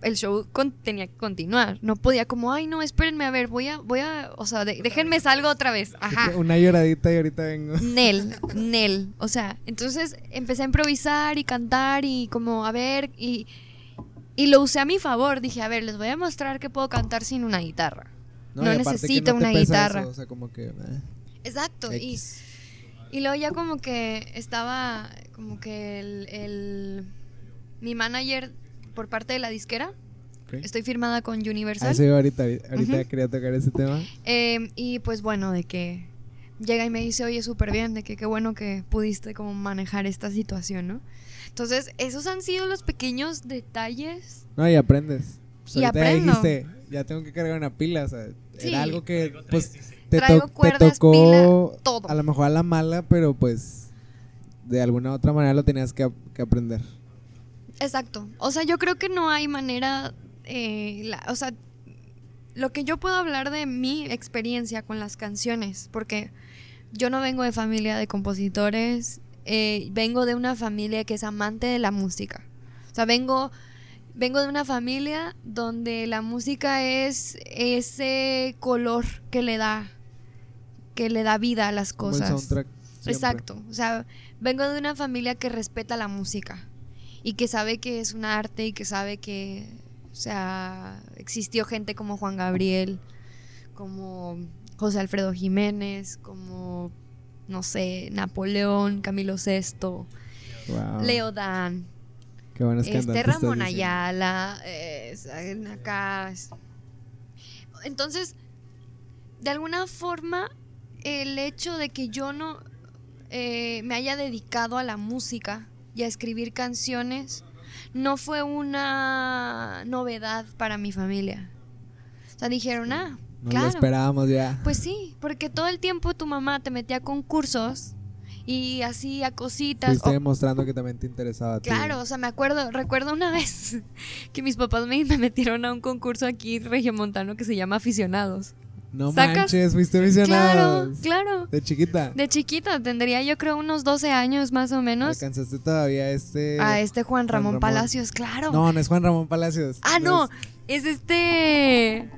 el show con- tenía que continuar. No podía como, ay, no, espérenme, a ver, voy a, voy a, o sea, de- déjenme salgo otra vez. Ajá. Una lloradita y ahorita vengo. Nel, Nel. O sea, entonces empecé a improvisar y cantar y como, a ver, y, y lo usé a mi favor. Dije, a ver, les voy a mostrar que puedo cantar sin una guitarra. No necesito una guitarra. eso, o sea, como que. eh, Exacto. Y, X. y luego ya como que estaba, como que el, el- mi manager por parte de la disquera, Ok. estoy firmada con Ah, Universal. sí, ahorita, ahorita Ujú. quería tocar ese tema. Eh, y pues bueno, de que llega y me dice, oye, súper bien, de que qué bueno que pudiste como manejar esta situación, ¿no? Entonces, esos han sido los pequeños detalles. No, y aprendes. Pues Y ahorita ya aprendo. dijiste, ya tengo que cargar una pila, o sea, Sí. era algo que, pues. Te, Traigo te cuerdas, tocó pila, todo. a lo mejor a la mala, pero pues, de alguna u otra manera lo tenías que, que aprender. Exacto. O sea, yo creo que no hay manera, eh, la- o sea, lo que yo puedo hablar de mi experiencia con las canciones, porque yo no vengo de familia de compositores, eh, vengo de una familia que es amante de la música. O sea, vengo, vengo de una familia donde la música es ese color que le da, que le da vida a las Como el cosas. soundtrack. Exacto. O sea, vengo de una familia que respeta la música y que sabe que es un arte y que sabe que, o sea, existió gente como Juan Gabriel, como José Alfredo Jiménez, como, no sé, Napoleón, Camilo VI, Wow. Leo Dan, Qué este Ramón. Ayala, eh, acá. Entonces, de alguna forma, el hecho de que yo no eh, me haya dedicado a la música y a escribir canciones no fue una novedad para mi familia. O sea, dijeron, ah, No claro. lo esperábamos ya. Pues sí, porque todo el tiempo tu mamá te metía a concursos y hacía cositas. Fuiste o- demostrando que también te interesaba. Claro, o sea, me acuerdo, recuerdo una vez que mis papás me, me metieron a un concurso aquí regiomontano que se llama Aficionados. No ¿Sacas? manches, fuiste Claro, visionado. claro. De chiquita. De chiquita, tendría yo creo unos 12 años más o menos. Alcanzaste todavía a este. A este Juan Ramón, Ramón. Palacios, claro. No, no es Juan Ramón Palacios. ah, no, es este...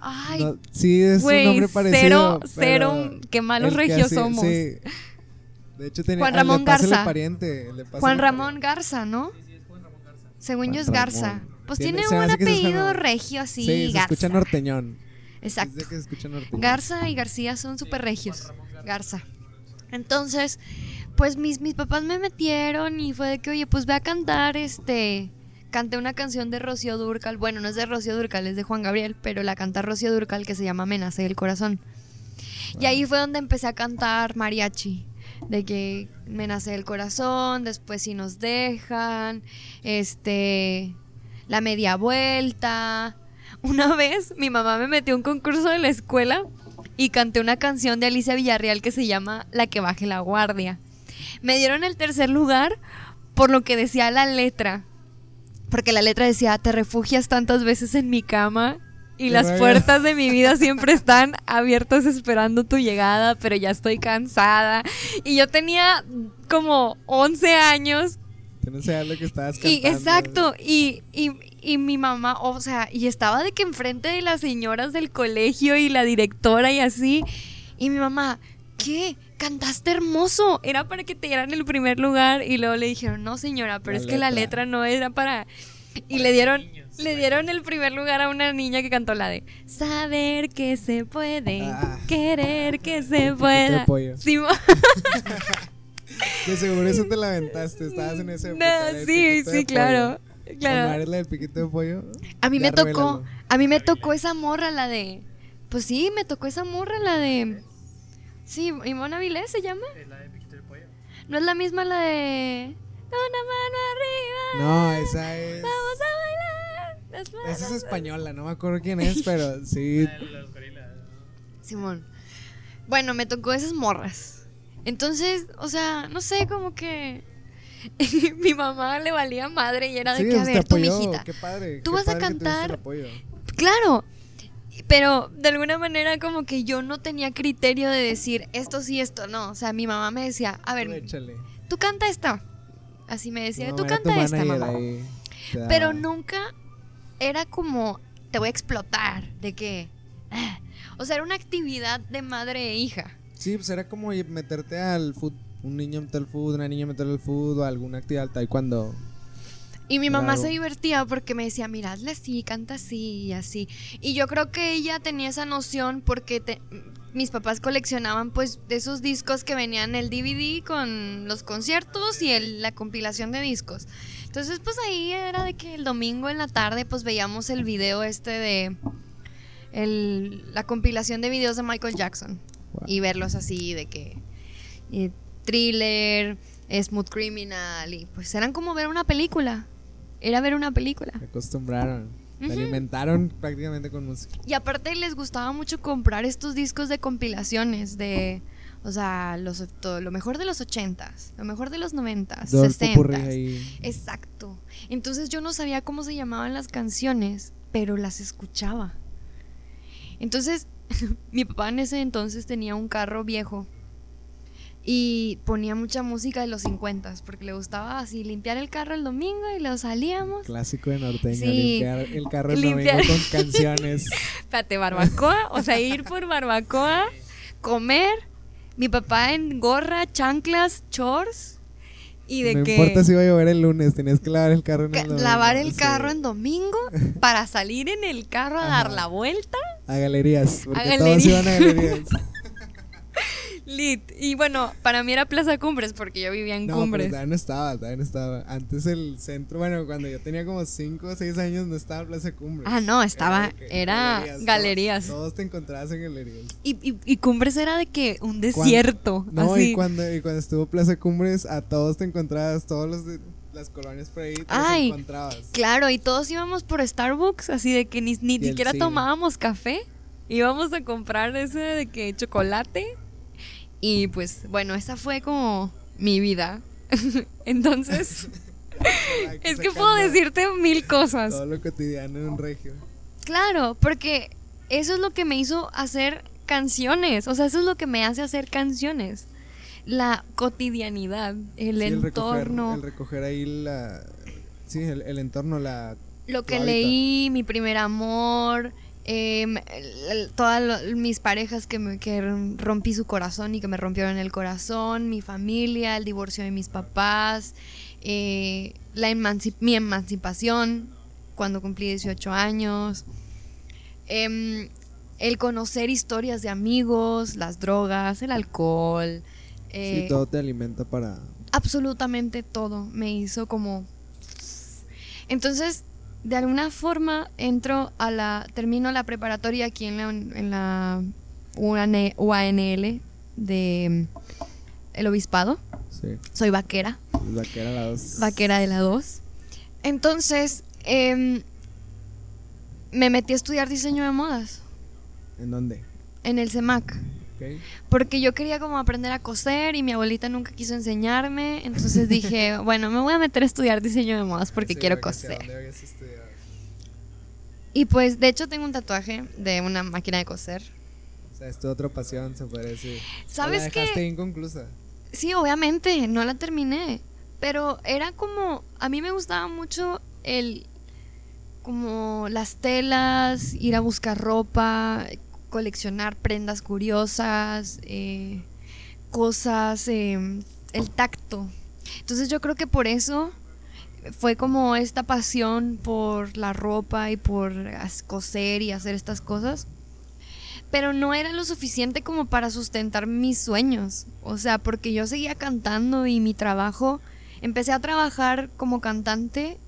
Ay, no, sí, es un nombre parecido. cero, cero, qué malos regios somos. sí. De hecho, tenía. Juan Ramón le pasa el Garza. pariente, le pasa Juan el Ramón Garza, ¿no? Según Juan yo es Garza. Ramón. Pues Tiene- un sí es Juan apellido Ramón. regio así, Sí, se Garza. escucha norteñón. Exacto. Que se. Garza y García son súper regios. Garza. Entonces, pues mis, mis papás me metieron y fue de que, oye, pues ve a cantar, este... Canté una canción de Rocío Durcal. Bueno, no es de Rocío Durcal, es de Juan Gabriel, pero la canta Rocío Durcal que se llama Me nace el corazón. Y ahí fue donde empecé a cantar mariachi. De que me nace el corazón, después si nos dejan, este, la media vuelta. Una vez mi mamá me metió a un concurso de la escuela y canté una canción de Alicia Villarreal que se llama La que baje la guardia. Me dieron el tercer lugar por lo que decía la letra. Porque la letra decía, te refugias tantas veces en mi cama y las puertas de mi vida siempre están abiertas esperando tu llegada, pero ya estoy cansada. Y yo tenía como 11 años Yo no lo que estabas cantando. y exacto, y, y, y mi mamá, o sea, y estaba de que enfrente de las señoras del colegio y la directora y así, y mi mamá, ¿qué? Cantaste hermoso, era para que te dieran el primer lugar, y luego le dijeron, no señora, pero La es que la letra. no era para... Y le dieron, le dieron el primer lugar a una niña que cantó la de Saber que se puede, Ah. querer que se de pueda. pollo. Sí, Que seguro eso te la aventaste. Estabas en ese. no, sí, sí, claro. Claro. La del piquito de pollo? A mí Ya me tocó, a mí me tocó esa morra, la de, pues sí, me tocó esa morra, la de, sí, Ivonne Avilés se llama, Es la de Piquito de Pollo. no es la misma la de, una mano arriba, No, esa es. vamos a bailar, las manos Esa es española, no me acuerdo quién es, pero sí. La de los gorilas. ¿no? Simón. Bueno, me tocó esas morras. Entonces, o sea, no sé, como que mi mamá le valía madre y era de Sí, que, a ver, tu apoyó, mijita, Qué padre. tú qué vas a cantar. Claro, pero de alguna manera como que yo no tenía criterio de decir esto sí, esto no. O sea, mi mamá me decía, a Tú ver, échale. tú canta esta. Así me decía, tú canta esta, mamá. ahí, Pero nunca era como, te voy a explotar, de que... ah. O sea, era una actividad de madre e hija. Sí, pues era como meterte al fútbol. Un niño meter al fútbol, una niña meter al fútbol, alguna actividad al taekwondo. Y mi mamá se divertía porque me decía, mira, hazle así, canta así y así. Y yo creo que ella tenía esa noción porque te- mis papás coleccionaban pues de esos discos que venían el DVD con los conciertos y el- la compilación de discos. Entonces pues ahí era de que el domingo en la tarde pues veíamos el video este de el- la compilación de videos de Michael Jackson. Wow. Y verlos así de que thriller, Smooth Criminal y pues eran como ver una película. Era ver una película. Se acostumbraron. Ujú. alimentaron prácticamente con música. Y aparte les gustaba mucho comprar estos discos de compilaciones de, O sea, los, todo, lo mejor de los ochentas, lo mejor de los noventas, Todo el popurrí sesentas. ahí. Exacto. Entonces yo no sabía cómo se llamaban las canciones, pero las escuchaba. Entonces, mi papá en ese entonces tenía un carro viejo y ponía mucha música de los 50 porque le gustaba así limpiar el carro el domingo y lo salíamos. Clásico de norteño, Sí. limpiar el carro el Limpiar- domingo con canciones. Espérate, barbacoa, o sea, ir por barbacoa, comer, mi papá en gorra, chanclas, shorts y de no que importa si va a llover el lunes, tenías que lavar el carro en el domingo. lavar el Sí. carro en domingo para salir en el carro a dar la vuelta. A galerías, porque todos galerías. iban a galerías. Lit. Y bueno, para mí era Plaza Cumbres porque yo vivía en No, Cumbres. todavía no estaba, todavía no estaba. Antes el centro, bueno, cuando yo tenía como 5 o 6 años no estaba Plaza Cumbres. Ah, no, estaba- era galerías. Todos, te encontrabas en galerías. Y, y- y Cumbres era de que un desierto. No, así. y cuando, y cuando estuvo Plaza Cumbres, a todos te encontrabas, todos los de las colonias por ahí, te encontrabas. Claro, y todos íbamos por Starbucks, así de que ni, ni siquiera cine. tomábamos café. Íbamos a comprar ese de que chocolate. Y pues, bueno, esa fue como mi vida. Entonces, es que puedo decirte mil cosas. Todo lo cotidiano en un regio. Claro, porque eso es lo que me hizo hacer canciones. O sea, eso es lo que me hace hacer canciones. La cotidianidad, el Sí, entorno. El recoger, el recoger ahí la. Sí, el, el entorno, la. Lo que leí, mi primer amor, el- todas mis parejas que, me, que rompí su corazón y que me rompieron el corazón, mi familia, el divorcio de mis papás, eh, la emanci- mi emancipación cuando cumplí 18 años, em, el conocer historias de amigos, las drogas, el alcohol. eh, sí, todo te alimenta para. absolutamente todo me hizo como entonces de alguna forma entro a la termino la preparatoria aquí en la en la UAN UANL de mm, el obispado. Sí, soy vaquera. Vaquera la dos. vaquera de la 2 entonces em, me metí a estudiar diseño de modas. ¿En dónde? en el CEMAC Porque yo quería como aprender a coser y mi abuelita nunca quiso enseñarme, entonces dije, bueno, me voy a meter a estudiar diseño de modas porque Sí, quiero que coser. Y pues, de hecho, tengo un tatuaje de una máquina de coser. O sea, es tu otra pasión, se puede decir. O ¿Sabes la qué? dejaste inconclusa. Sí, obviamente, no la terminé, pero era como, a mí me gustaba mucho el, como las telas, ir a buscar ropa, coleccionar prendas curiosas, eh, cosas, eh, el tacto. Entonces yo creo que por eso fue como esta pasión por la ropa y por coser y hacer estas cosas. Pero no era lo suficiente como para sustentar mis sueños. O sea, porque yo seguía cantando y mi trabajo, empecé a trabajar como cantante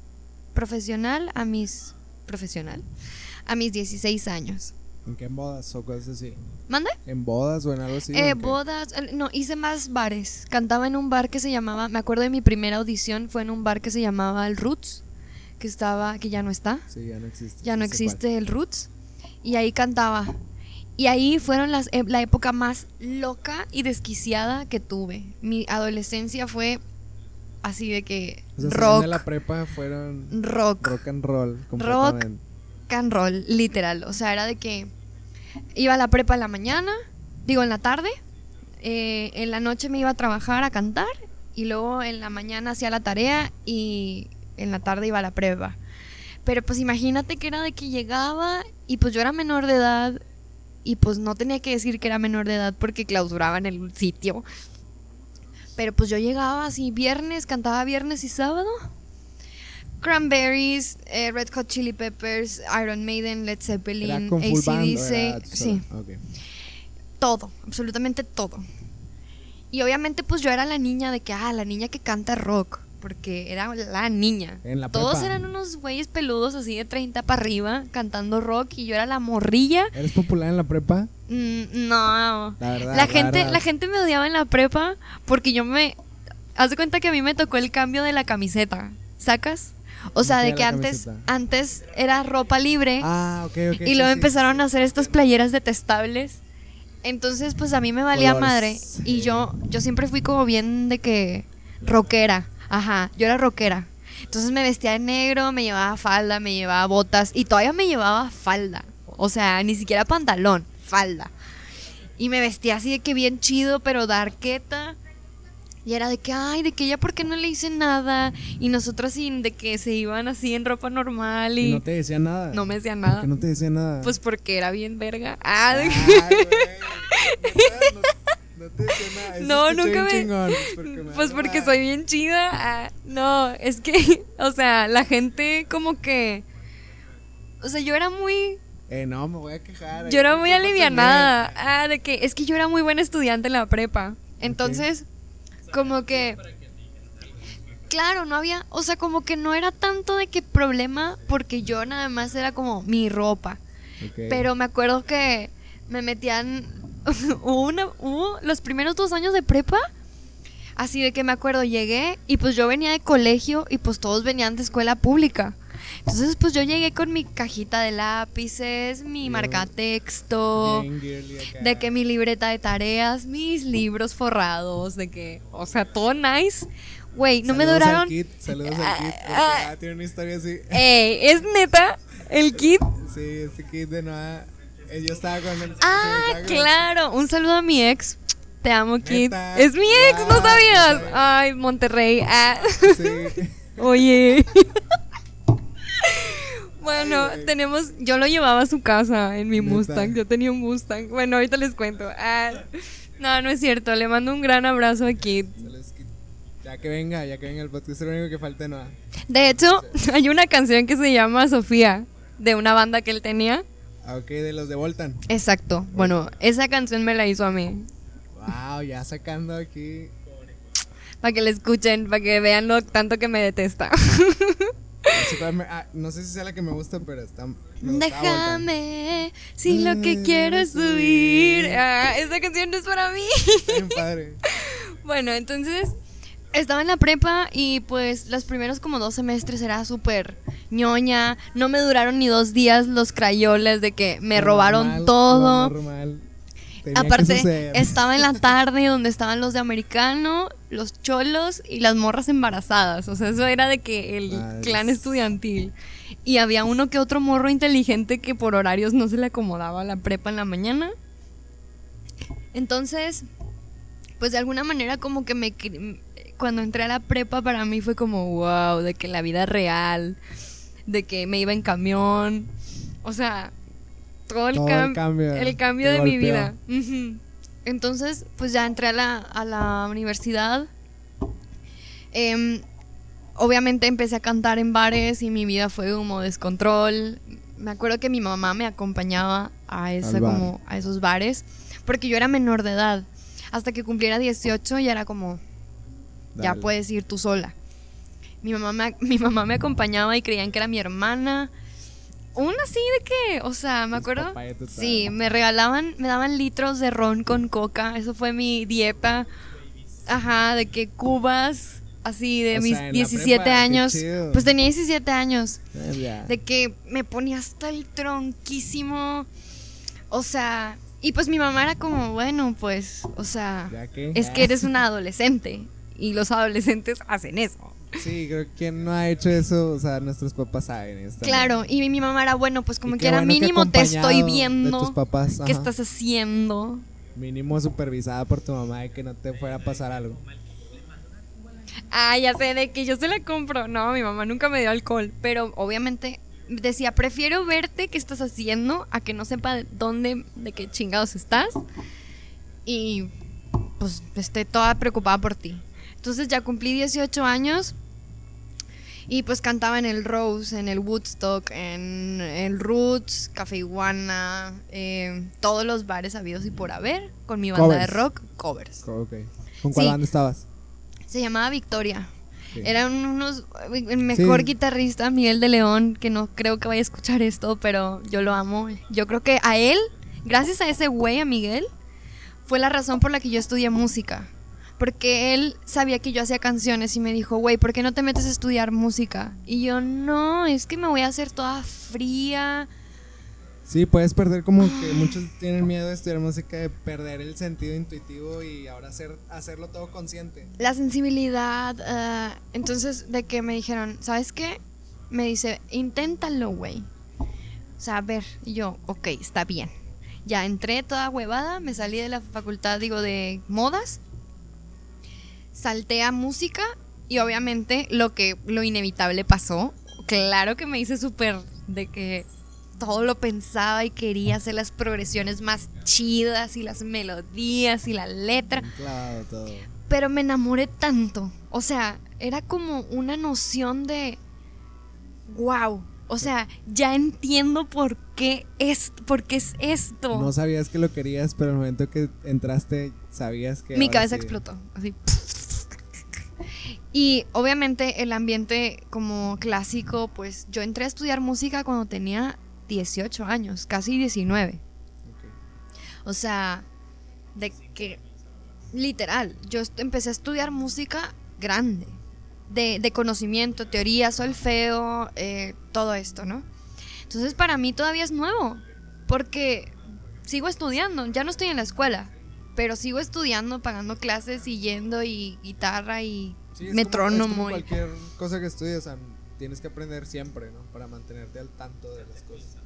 profesional a mis profesional a mis 16 años. ¿En qué bodas o cosas así? ¿Manda? ¿En bodas o en algo así? Eh, bodas, no, hice más bares. Cantaba en un bar que se llamaba, me acuerdo de mi primera audición, fue en un bar que se llamaba El Roots, que estaba, que ya no está, Sí, ya no existe. ya no cuál. existe El Roots, y ahí cantaba. Y ahí fueron las, eh, la época más loca y desquiciada que tuve. Mi adolescencia fue así de que O sea, rock, de la prepa fueron rock, rock and roll rock and roll, literal. O sea, era de que iba a la prepa en la mañana, digo en la tarde, eh, en la noche me iba a trabajar a cantar y luego en la mañana hacía la tarea y en la tarde iba a la prepa. Pero pues imagínate que era de que llegaba y pues yo era menor de edad y pues no tenía que decir que era menor de edad porque clausuraban el sitio. Pero pues yo llegaba así viernes, cantaba viernes y sábado. Cranberries, eh, Red Hot Chili Peppers, Iron Maiden, Led ¿Era Zeppelin, ACDC, sí, solo? Ok. todo, absolutamente todo. Y obviamente pues yo era la niña de que, ah, la niña que canta rock, porque era la niña. En la Todos prepa. eran unos güeyes peludos así de 30 para arriba cantando rock y yo era la morrilla. ¿Eres popular en la prepa? Mm, no. La verdad. La gente, verdad. la gente me odiaba en la prepa porque yo me... Haz de cuenta que a mí me tocó el cambio de la camiseta, ¿sacas? O sea, ¿De que antes, camiseta? antes era ropa libre Ah, y sí, luego sí. empezaron a hacer estas playeras detestables Entonces, pues a mí me valía Colores, madre. Y yo, yo siempre fui como bien de que rockera. Ajá, yo era rockera. Entonces me vestía de negro, me llevaba falda, me llevaba botas y todavía me llevaba falda. O sea, ni siquiera pantalón, falda. Y me vestía así de que bien chido, pero darqueta. Y era de que, ay, de que ella, ¿por qué no le hice nada? Y nosotros sin de que se iban así en ropa normal y Y no te decía nada. no me decía ¿Por nada. qué no te decía nada? Pues porque era bien verga. Ah, Ay, güey. No, te decía nada. No, nunca me- chingón, porque me Pues porque nada. soy bien chida. Ah, no, es que, o sea, la gente como que... O sea, yo era muy... Eh, no, me voy a quejar. Yo era muy alivianada. Ah, de que es que yo era muy buena estudiante en la prepa. Entonces, como que... Claro, no había, o sea, como que no era tanto de que problema porque yo nada más era como mi ropa. Pero me acuerdo que me metían una, hubo los primeros dos años de prepa. Así de que me acuerdo, llegué y pues yo venía de colegio y pues todos venían de escuela pública. Entonces pues yo llegué con mi cajita de lápices, mi marcatexto, de que mi libreta de tareas, mis libros forrados, de que, o sea, todo nice. Güey, no me Saludos al duraron... Kit, saludos Ah, al Kit. porque, ah. ah, tiene una historia así. Ey, es neta, el kit Sí, ese Kit de nada. eh, Yo estaba con él. Ah, claro. Un saludo a mi ex. Te amo, Kit. Neta. Es mi ex, ¿no no sabías? sabía. Ay, Monterrey. Ah. Sí. Oye. Bueno, Ay, tenemos. Yo lo llevaba a su casa en mi Neta. Mustang. Yo tenía un Mustang. Bueno, ahorita les cuento. Ah, no, no es cierto. Le mando un gran abrazo a Kit. Saludos, Kit. Ya que venga, ya que venga el podcast, es lo único que falta de nada. De hecho, hay una canción que se llama Sofía, de una banda que él tenía. Ah, ok, de los de Voltan. Exacto. Bueno, esa canción me la hizo a mí. Wow, ya sacando aquí. Para que la escuchen, para que vean lo tanto que me detesta. Ah, no sé si sea la que me gusta, pero está. Déjame, si lo que quiero es subir. Ah, esa canción no es para mí. Bien padre. bueno, entonces estaba en la prepa y pues los primeros como dos semestres era súper ñoña. No me duraron ni dos días los crayoles de que me robaron normal, todo. normal. Tenía Aparte, estaba en la tarde donde estaban los de americano, los cholos y las morras embarazadas. O sea, eso era de que el clan es- estudiantil. Y había uno que otro morro inteligente que por horarios no se le acomodaba a la prepa en la mañana. Entonces, pues de alguna manera como que me... Cuando entré a la prepa para mí fue como, wow, de que la vida real, de que me iba en camión. O sea, todo el, Todo el cam- cambio el cambio de mi vida. Entonces, pues ya entré a la, a la universidad. Em, obviamente empecé a cantar en bares y mi vida fue como descontrol. Me acuerdo que mi mamá me acompañaba a, como, a esos bares porque yo era menor de edad. Hasta que cumpliera 18 ya era como, ya puedes ir tú sola. Mi mamá, me, mi mamá me acompañaba y creían que era mi hermana. Una así de que, o sea, me acuerdo. Sí, me regalaban, me daban litros de ron con coca. Eso fue mi dieta. Ajá, de que cubas, así de O mis sea, en la 17 prepa, qué años. Pues tenía 17 años. Eh. De que me ponía hasta el tronquísimo. O sea, y pues mi mamá era como, bueno, pues, o sea, es que eres una adolescente. Y los adolescentes hacen eso. Sí, creo que quien no ha hecho eso, o sea, nuestros papás saben esto. Claro, y mi mamá era, bueno, pues como Y que era bueno que mínimo te estoy de viendo. tus papás, ¿Qué estás haciendo? Mínimo supervisada por tu mamá de que no te fuera a pasar algo. Ah, ya sé, de que yo se la compro. No, mi mamá nunca me dio alcohol. Pero obviamente decía, prefiero verte qué estás haciendo a que no sepa de dónde, de qué chingados estás. Y pues esté toda preocupada por ti. Entonces ya cumplí 18 años. Y pues cantaba en el Rose, en el Woodstock, en el Roots, Café Iguana, eh, todos los bares habidos y por haber, con mi banda de rock, covers. ¿Con cuál Sí. banda estabas? Se llamaba Victoria. Ok. Eran unos. El mejor Sí. guitarrista, Miguel de León, que no creo que vaya a escuchar esto, pero yo lo amo. Yo creo que a él, gracias a ese güey, a Miguel, fue la razón por la que yo estudié música. Porque él sabía que yo hacía canciones y me dijo, güey, ¿por qué no te metes a estudiar música? Y yo, no, es que me voy a hacer toda fría. Sí, puedes perder como que muchos tienen miedo de estudiar música de perder el sentido intuitivo y ahora hacer, hacerlo todo consciente. La sensibilidad, ah, entonces de que me dijeron, ¿sabes qué? Me dice, inténtalo, güey. O sea, a ver, y yo, ok, está bien. Ya entré toda huevada, me salí de la facultad, digo, de modas, salté a música y obviamente lo que, lo inevitable pasó. Claro que me hice súper de que todo lo pensaba y quería hacer las progresiones más chidas y las melodías y la letra. Claro, todo. Pero me enamoré tanto. O sea, era como una noción de wow. O sea, ya entiendo por qué es, por qué es esto. No sabías que lo querías, pero el momento que entraste sabías que... Mi cabeza sí. explotó, así. Y obviamente el ambiente como clásico, pues yo entré a estudiar música cuando tenía 18 años, casi 19. Ok. O sea, de que literal, yo empecé a estudiar música grande, de, de conocimiento, teoría, solfeo, eh, todo esto, ¿no? Entonces para mí todavía es nuevo, porque sigo estudiando, ya no estoy en la escuela, pero sigo estudiando, pagando clases y yendo y guitarra y Sí, es como- metrónomo. es como y- cualquier cosa que estudies, o sea, tienes que aprender siempre, ¿no? Para mantenerte al tanto de las cosas.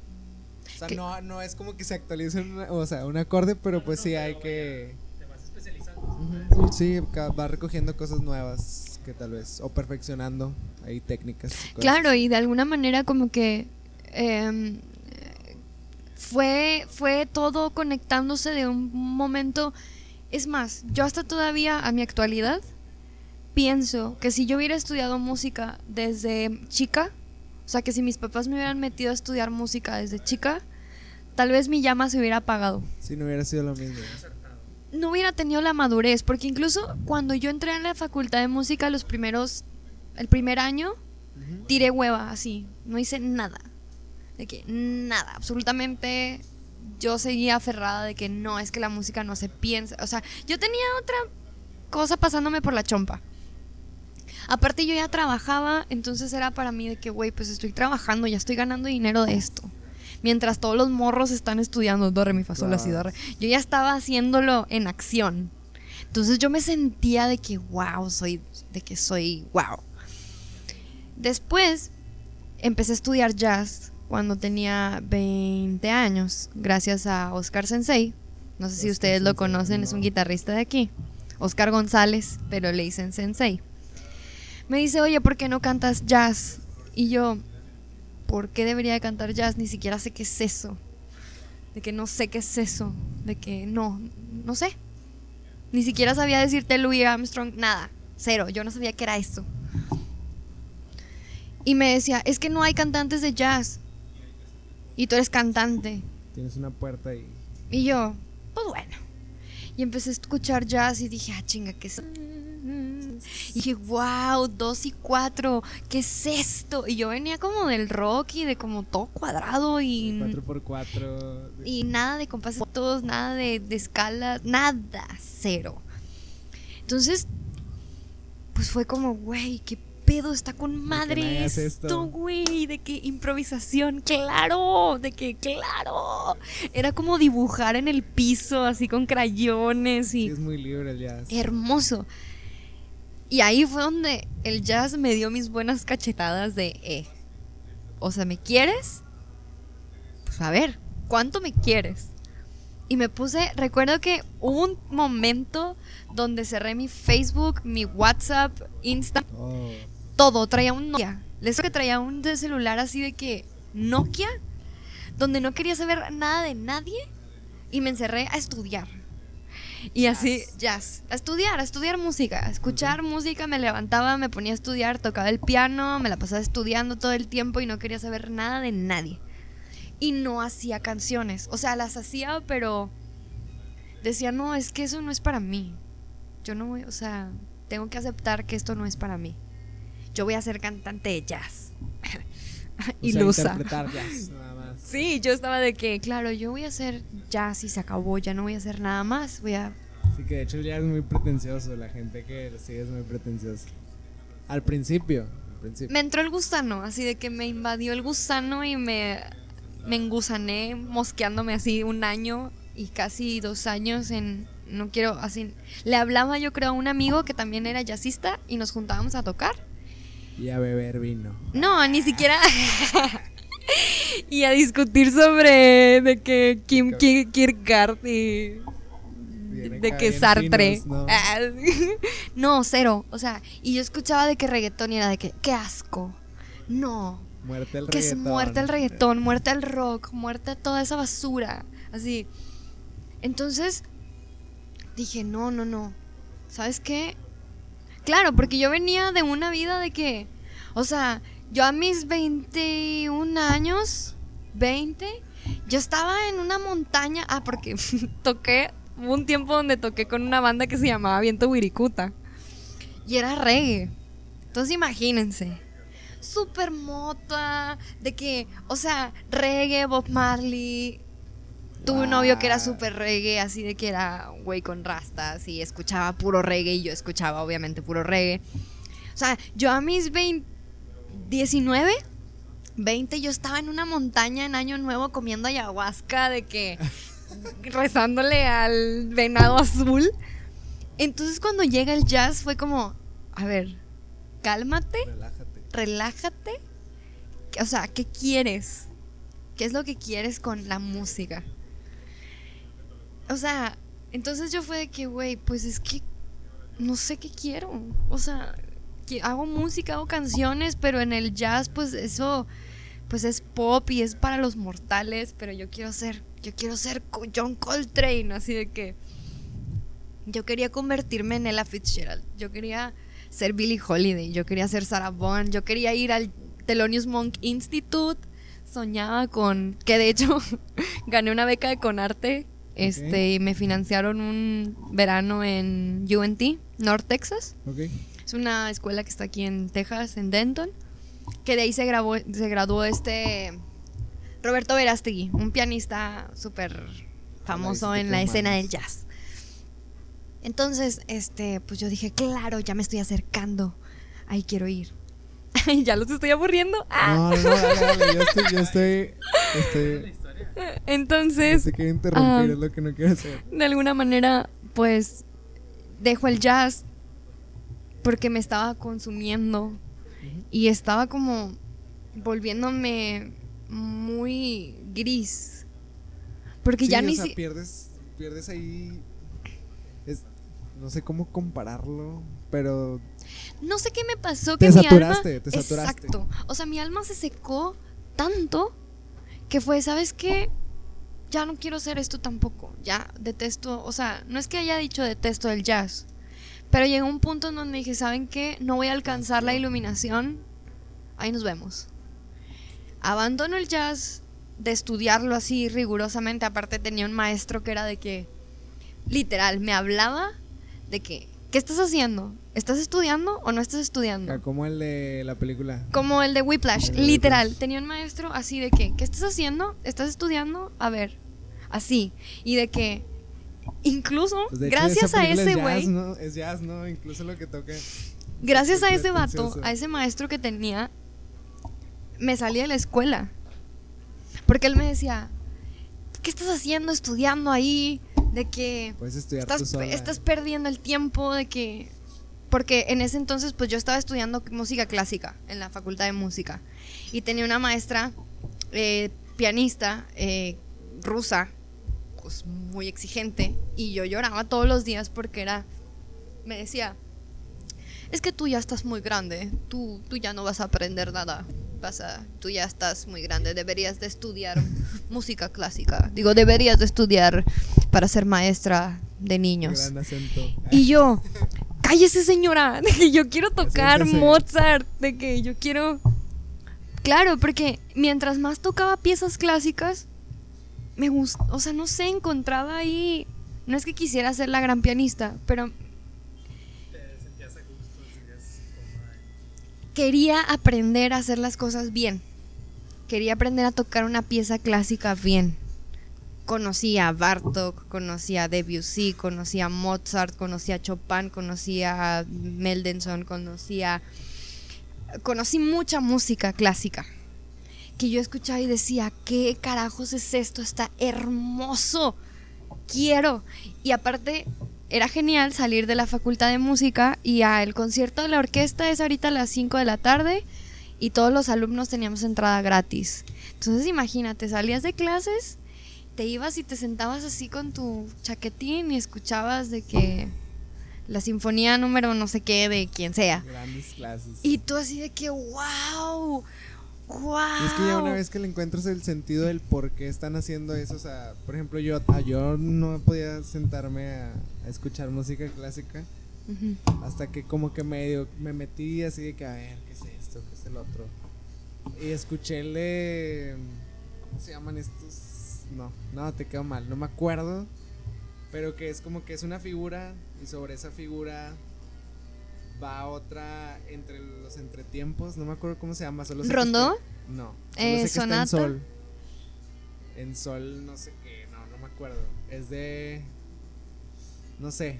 O sea, no, no es como que se actualice un, o sea, un acorde, pero pues sí hay que... Te vas especializando. Sí, ca- va recogiendo cosas nuevas que tal vez, o perfeccionando ahí técnicas. y. Claro, y de alguna manera como que em, fue, fue todo conectándose de un momento. Es más, yo hasta todavía a mi actualidad pienso que si yo hubiera estudiado música desde chica, o sea, que si mis papás me hubieran metido a estudiar música desde chica, tal vez mi llama se hubiera apagado. Si no hubiera sido lo mismo. No hubiera tenido la madurez, porque incluso cuando yo entré en la facultad de música los primeros, el primer año, tiré hueva así, no hice nada. De que nada, absolutamente yo seguía aferrada de que no, es que la música no se piensa. O sea, yo tenía otra cosa pasándome por la chompa. Aparte yo ya trabajaba, entonces era para mí de que, güey, pues estoy trabajando, ya estoy ganando dinero de esto. Mientras todos los morros están estudiando do, re, mi, fa, sol, la, si, do, re. Yo ya estaba haciéndolo en acción. Entonces yo me sentía de que, wow, soy, de que soy, wow. Después empecé a estudiar jazz cuando tenía 20 años, gracias a Oscar Sensei. No sé si Oscar ustedes lo conocen, es un guitarrista de aquí. Oscar González, pero le dicen Sensei. Me dice, oye, ¿por qué no cantas jazz? Y yo, ¿por qué debería de cantar jazz? Ni siquiera sé qué es eso. De que no sé qué es eso. De que no, no sé. Ni siquiera sabía decirte Louis Armstrong, nada. Cero, yo no sabía qué era eso. Y me decía, es que no hay cantantes de jazz. Y tú eres cantante. Tienes una puerta ahí. Y yo, pues bueno. Y empecé a escuchar jazz y dije, ah, chinga, ¿qué es? Y dije, wow, dos y cuatro, ¿qué es esto? Y yo venía como del rock y de como todo cuadrado y, 4x4. y nada de compases todos, nada de, de escalas, nada, cero. Entonces, pues fue como, güey, qué pedo, está con madre esto, güey, de que improvisación, claro, de que claro. Era como dibujar en el piso, así con crayones Sí, y es muy libre el jazz. hermoso. Y ahí fue donde el jazz me dio mis buenas cachetadas de, eh, o sea, ¿me quieres? Pues a ver, ¿cuánto me quieres? Y me puse, recuerdo que hubo un momento donde cerré mi Facebook, mi WhatsApp, Insta, Oh, todo, traía un Nokia. Les que traía un de celular así de que Nokia, donde no quería saber nada de nadie y me encerré a estudiar. Y así, jazz, a estudiar, a estudiar música, a escuchar música, me levantaba, me ponía a estudiar, tocaba el piano, me la pasaba estudiando todo el tiempo y no quería saber nada de nadie. Y no hacía canciones, o sea, las hacía, pero decía, no, es que eso no es para mí. Yo no voy, o sea, tengo que aceptar que esto no es para mí. Yo voy a ser cantante de jazz. o sea, Ilusa. interpretar jazz. Sí, yo estaba de que, claro, yo voy a hacer jazz y se acabó, ya no voy a hacer nada más, voy a... Sí, que de hecho el jazz es muy pretencioso. La gente que lo sigue es muy pretenciosa. Al principio. Al principio. Me entró el gusano, así de que me invadió el gusano y me... me engusané mosqueándome así un año y casi dos años en no quiero así le hablaba yo creo a un amigo que también era jazzista y nos juntábamos a tocar Y a beber vino. no ni siquiera y a discutir sobre de que Kim Ki- Kierkegaard y de que Sartre finos, ¿no? Ah, no cero o sea y yo escuchaba de que reggaetón y era de que qué asco no Muerte al que es muerte al reggaetón, muerte al rock, muerte a toda esa basura. Así. Entonces dije, no, no, no. ¿Sabes qué? Claro, porque yo venía de una vida de que, o sea, yo a mis 21 años, 20, yo estaba en una montaña. Ah, porque toqué, hubo un tiempo donde toqué con una banda que se llamaba Viento Wirikuta. Y era reggae. Entonces imagínense super mota, de que, o sea, reggae, Bob Marley. Tuve un novio que era Wow. super reggae, así de que era un güey con rastas y escuchaba puro reggae y yo escuchaba obviamente puro reggae. O sea, yo a mis 20, 19, 20, yo estaba en una montaña en Año Nuevo comiendo ayahuasca de que rezándole al venado azul. Entonces cuando llega el jazz fue como, a ver, cálmate Relájate. relájate. O sea, ¿qué quieres? ¿Qué es lo que quieres con la música? O sea, entonces yo fue de que, güey, pues es que no sé qué quiero. O sea, hago música, hago canciones, pero en el jazz, pues eso, pues es pop y es para los mortales, pero yo quiero ser, yo quiero ser John Coltrane, así de que yo quería convertirme en Ella Fitzgerald. Yo quería ser Billie Holiday. Yo quería ser Sarah Vaughan. Yo quería ir al Thelonious Monk Institute. Soñaba con. Que de hecho gané una beca de Conarte. Este, y me financiaron un verano en UNT, North Texas. Ok. Es una escuela que está aquí en Texas, en Denton. Que de ahí se, grabó, se graduó este Roberto Verástegui, un pianista súper famoso en la escena manos. del jazz. Entonces, este, pues yo dije, claro, ya me estoy acercando. Ahí quiero ir. Ya los estoy aburriendo. Ah. No, no, dale. Yo estoy, yo estoy, estoy, no Entonces, te quiero interrumpir, ah, es lo que no quiero hacer. de alguna manera, pues dejo el jazz porque me estaba consumiendo y estaba como volviéndome muy gris. Porque Sí, ya o ni sea, si- pierdes, pierdes ahí, es, no sé cómo compararlo, pero No sé qué me pasó Te que mi saturaste, alma te saturaste. Exacto. O sea, mi alma se secó tanto que fue, ¿sabes qué? Ya no quiero hacer esto tampoco. Ya detesto, o sea, no es que haya dicho detesto el jazz, pero llegó un punto en donde dije, ¿saben qué? No voy a alcanzar la iluminación. Ahí nos vemos. Abandono el jazz de estudiarlo así rigurosamente. Aparte tenía un maestro que era de que literal me hablaba de que ¿qué estás haciendo? ¿Estás estudiando o no estás estudiando? ah, como el de la película. Como el de Whiplash, El de literal. Whiplash. Tenía un maestro así de que, ¿qué estás haciendo? ¿Estás estudiando? A ver, así. Y de que, incluso, Pues, hecho, gracias a ese es güey. Es jazz, ¿no? Incluso lo que toca. gracias a ese vato, a ese maestro que tenía, me salí de la escuela. Porque él me decía, ¿qué estás haciendo estudiando ahí? De que Puedes estudiar tú estás, sola. estás perdiendo el tiempo de que... Porque en ese entonces pues yo estaba estudiando música clásica en la facultad de música y tenía una maestra eh, pianista eh, rusa, pues muy exigente y yo lloraba todos los días porque era, me decía, es que tú ya estás muy grande, tú, tú ya no vas a aprender nada, vas a, tú ya estás muy grande, deberías de estudiar música clásica, digo, deberías de estudiar para ser maestra de niños. Y yo, cállese señora, de que yo quiero tocar. Mozart, de que yo quiero... Claro, porque mientras más tocaba piezas clásicas, me gustó, o sea, no sé, encontraba ahí... No es que quisiera ser la gran pianista, pero Te sentías a gusto, quería aprender a hacer las cosas bien. Quería aprender a tocar una pieza clásica bien. Conocía a Bartok, conocía a Debussy, conocía a Mozart, conocía a Chopin, conocía a Mendelssohn, conocía... Conocí mucha música clásica. Que yo escuchaba y decía, ¿qué carajos es esto? Está hermoso. Quiero. Y aparte, era genial salir de la facultad de música y al concierto de la orquesta es ahorita a las 5 de la tarde y todos los alumnos teníamos entrada gratis. Entonces imagínate, salías de clases, te ibas y te sentabas así con tu chaquetín y escuchabas de que la sinfonía número no sé qué de quien sea. Grandes clases. Y tú así de que, wow, wow. Y es que ya una vez que le encuentras el sentido del por qué están haciendo eso, o sea, por ejemplo, yo, ah, yo no podía sentarme a, a escuchar música clásica hasta que como que medio me metí así de que, a ver, ¿qué es esto? ¿Qué es el otro? Y escuché el de... ¿Cómo se llaman estos? No, no, te quedo mal, no me acuerdo. Pero que es como que es una figura y sobre esa figura va otra entre los entretiempos, no me acuerdo cómo se llama. Solo sé que ¿Rondó? está- no, solo Eh, sé que está en sol. En sol, no sé qué, no, no me acuerdo. Es de... No sé,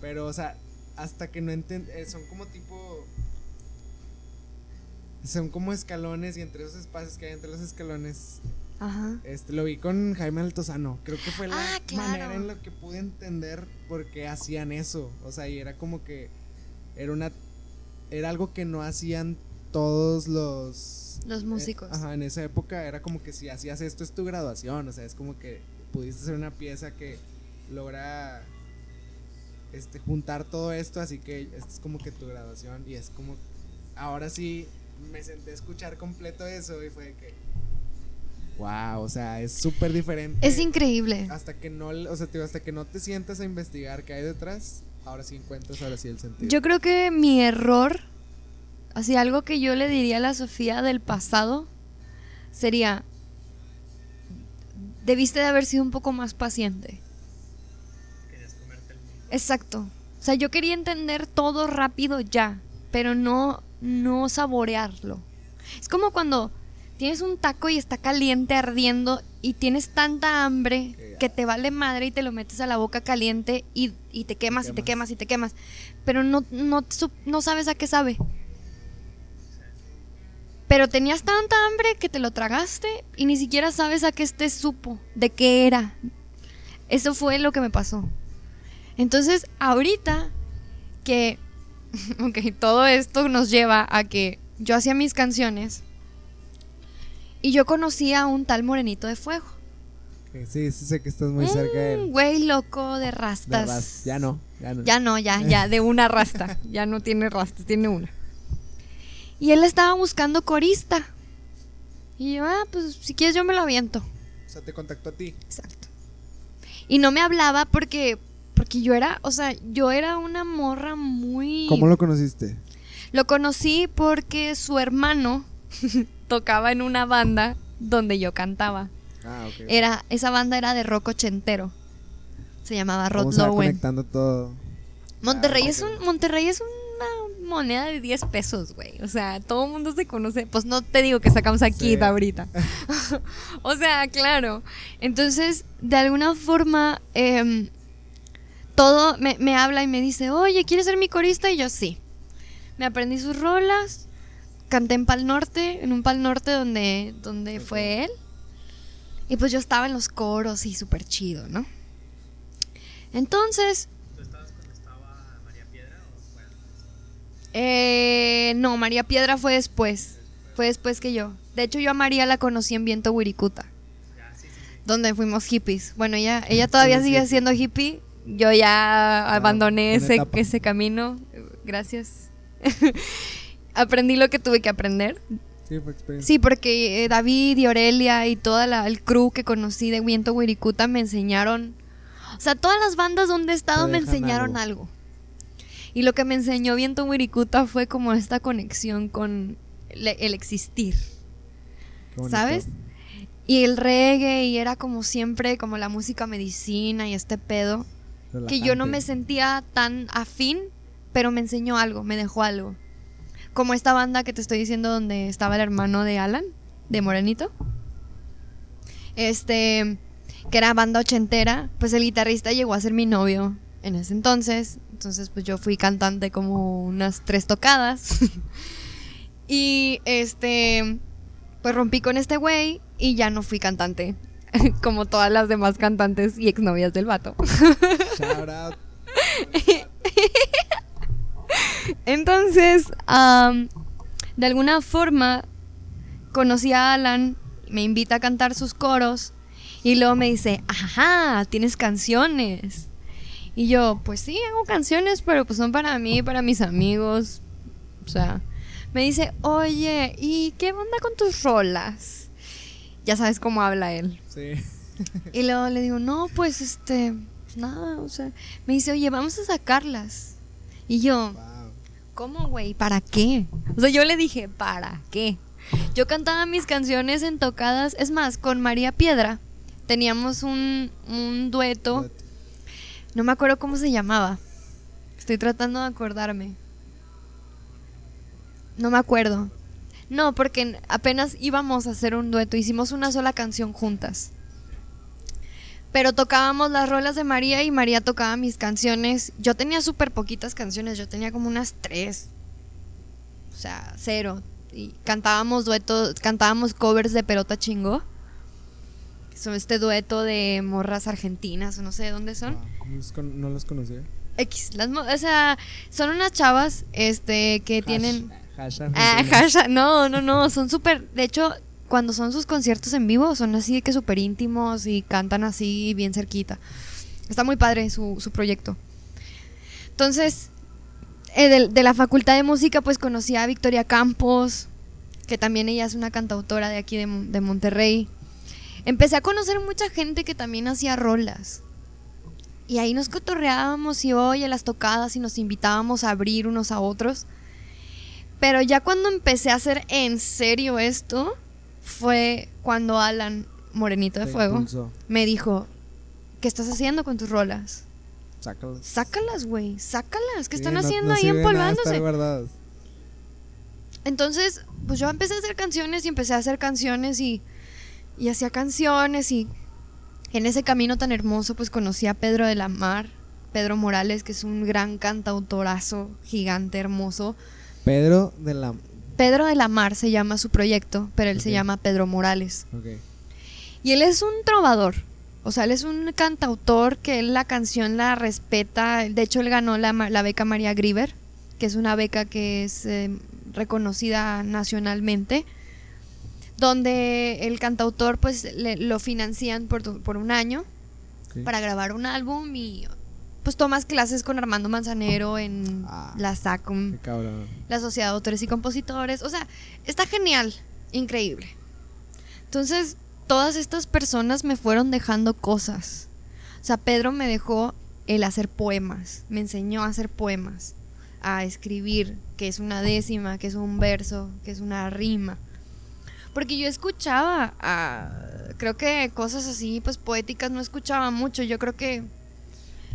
pero o sea, hasta que no enten eh, son como tipo... Son como escalones y entre esos espacios que hay entre los escalones Ajá. este, lo vi con Jaime Altozano. Creo que fue la Ah, claro. manera en la que pude entender por qué hacían eso. O sea, y era como que era una era algo que no hacían todos los Los músicos. eh, ajá, en esa época era como que si hacías esto es tu graduación, o sea, es como que pudiste hacer una pieza que logra este juntar todo esto, así que esto es como que tu graduación y es como ahora sí me senté a escuchar completo eso y fue de que wow, o sea, es súper diferente. Es increíble. hasta que no, o sea, hasta que no te sientas a investigar qué hay detrás, ahora sí encuentras ahora sí el sentido. Yo creo que mi error, así algo que yo le diría a la Sofía del pasado, sería, debiste de haber sido un poco más paciente. Querías comerte el mundo. Exacto. O sea, yo quería entender todo rápido ya, pero no, no saborearlo. Es como cuando tienes un taco y está caliente, ardiendo, y tienes tanta hambre Que- te vale madre y te lo metes a la boca caliente y, y te quemas y te quemas. y te quemas. Pero no, no, no sabes a qué sabe. Pero tenías tanta hambre que te lo tragaste y ni siquiera sabes a qué te supo, de qué era. Eso fue lo que me pasó. Entonces, ahorita que, ok, todo esto nos lleva a que yo hacía mis canciones y yo conocía a un tal Morenito de Fuego. Sí, sí sé que estás muy cerca de Un él. güey loco de De rastas. ras- Ya no, ya no. Ya no, ya, ya, de una rasta. Ya no tiene rastas, tiene una. Y él estaba buscando corista. Y yo, ah, pues si quieres yo me lo aviento. O sea, te contactó a ti. Exacto. Y no me hablaba porque, porque yo era, o sea, yo era una morra muy... ¿Cómo lo conociste? Lo conocí porque su hermano tocaba en una banda donde yo cantaba. Ah, ok. Era, esa banda era de rock ochentero. Se llamaba Rod ¿Cómo se va Lowen. conectando todo? Monterrey Ah, es un. Monterrey es una moneda de 10 pesos, güey. O sea, todo el mundo se conoce. Pues no te digo que sacamos aquí Sí. ahorita. o sea, claro. Entonces, de alguna forma, em, todo me, me habla y me dice, oye, ¿quieres ser mi corista? Y yo sí. Me aprendí sus rolas. Canté en Pal Norte, en un Pal Norte donde, donde fue él. Y pues yo estaba en los coros y súper chido, ¿no? Entonces, ¿Tú estabas cuando estaba María Piedra o fue antes? Eh, no, María Piedra fue después. Fue después que yo. De hecho, yo a María la conocí en Viento Wirikuta, Ya, sí, sí, sí. donde fuimos hippies. Bueno, ella, ella todavía sigue siendo hippie. Yo ya abandoné una ese, etapa. ese camino. Gracias. Aprendí lo que tuve que aprender. Sí, fue experiencia. Sí, porque eh, David y Aurelia y toda la, el crew que conocí de Viento Wirikuta me enseñaron. O sea, todas las bandas donde he estado me enseñaron algo. Y lo que me enseñó Viento Wirikuta fue como esta conexión con el existir. ¿sabes? Y el reggae y era como siempre, como la música medicina y este pedo. Que yo no me sentía tan afín, pero me enseñó algo, me dejó algo. Como esta banda que te estoy diciendo donde estaba el hermano de Alan, de Morenito. Este, que era banda ochentera, pues el guitarrista llegó a ser mi novio en ese entonces. Entonces, pues yo fui cantante como unas tres tocadas. y este, pues rompí con este güey y ya no fui cantante. Como todas las demás cantantes y exnovias del vato. Shout out. Entonces, am, de alguna forma, conocí a Alan, me invita a cantar sus coros y luego me dice, ajá, tienes canciones. Y yo, pues sí, hago canciones, pero pues son para mí, para mis amigos. O sea, me dice, oye, ¿y qué onda con tus rolas? Ya sabes cómo habla él. Sí. Y luego le digo, no, pues este, nada, o sea, me dice, oye, vamos a sacarlas. Y yo, Wow. ¿Cómo, güey? ¿Para qué? O sea, yo le dije, ¿para qué? Yo cantaba mis canciones en tocadas. Es más, con María Piedra teníamos un, un dueto. No me acuerdo cómo se llamaba. Estoy tratando de acordarme. No me acuerdo. No, porque apenas íbamos a hacer un dueto. Hicimos una sola canción juntas. Pero tocábamos las rolas de María y María tocaba mis canciones. Yo tenía súper poquitas canciones, yo tenía como unas tres. O sea, cero. Y cantábamos duetos, cantábamos covers de Pelota Chingó. Que son este dueto de morras argentinas, o no sé de dónde son. Wow. ¿Cómo los con- No los conocía. X, las, o sea, son unas chavas este que tienen Hash Ah, hashtag- no, no, no, son súper, de hecho, cuando son sus conciertos en vivo, son así que súper íntimos y cantan así bien cerquita. Está muy padre su, su proyecto. Entonces, eh, de, la Facultad de Música, pues conocí a Victoria Campos, que también ella es una cantautora de aquí de, de Monterrey. Empecé a conocer mucha gente que también hacía rolas. Y ahí nos cotorreábamos y oye las tocadas y nos invitábamos a abrir unos a otros. Pero ya cuando empecé a hacer en serio esto, fue cuando Alan, Morenito de Te Fuego, impulsó. me dijo, ¿qué estás haciendo con tus rolas? Sácalos. Sácalas, güey, sácalas, ¿qué Sí, están no- haciendo no ahí nada empolvándose? Entonces, pues yo empecé a hacer canciones y empecé a hacer canciones y, y hacía canciones y en ese camino tan hermoso pues conocí a Pedro de la Mar, Pedro Morales, que es un gran cantautorazo, gigante, hermoso. Pedro de la. Pedro de la Mar se llama su proyecto, pero él se llama Pedro Morales. Y él es un trovador. O sea, él es un cantautor que él la canción la respeta. De hecho, él ganó la, beca María Grieber, que es una beca que es eh, reconocida nacionalmente, donde el cantautor pues le- lo financian por, un año para grabar un álbum y pues tomas clases con Armando Manzanero en Ah. la cabrón. la Sociedad de Autores y Compositores. O sea, está genial, increíble. Entonces, todas estas personas me fueron dejando cosas. O sea, Pedro me dejó el hacer poemas, me enseñó a hacer poemas, a escribir, que es una décima, que es un verso, que es una rima. Porque yo escuchaba, ah, creo que cosas así, pues poéticas no escuchaba mucho. Yo creo que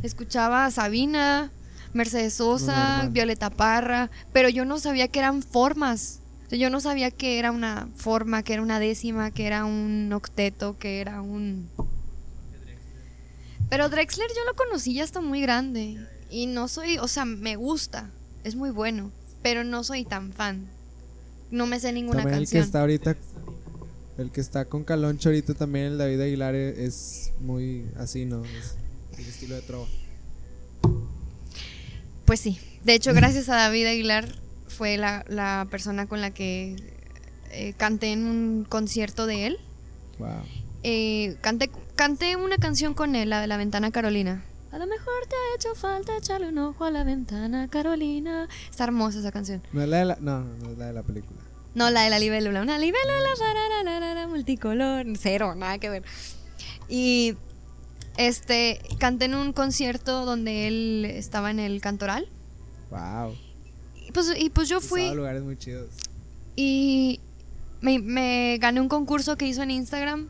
escuchaba a Sabina, Mercedes Sosa. Violeta Parra, pero yo no sabía que eran formas. Yo no sabía que era una forma, que era una décima, que era un octeto, que era un... Pero Drexler yo lo conocí ya está muy grande. Y no soy, o sea, me gusta, es muy bueno, pero no soy tan fan. No me sé ninguna También el que canción. está ahorita. El que está con Caloncho ahorita también, el David Aguilar, e- es muy así, ¿no? Es el estilo de trova. Pues sí. De hecho, gracias a David Aguilar fue la, la persona con la que eh, canté en un concierto de él. Wow. Eh, canté, canté una canción con él, la de La Ventana Carolina. A lo mejor te ha hecho falta echarle un ojo a la ventana, Carolina. Está hermosa esa canción. No es la de la, no, no es la de la película. No, la de la libélula. Una libélula multicolor. Cero, nada que ver. Y este canté en un concierto donde él estaba en el cantoral. Wow. Y pues, y pues yo fui. Lugares muy chidos. Y me, me gané un concurso que hizo en Instagram.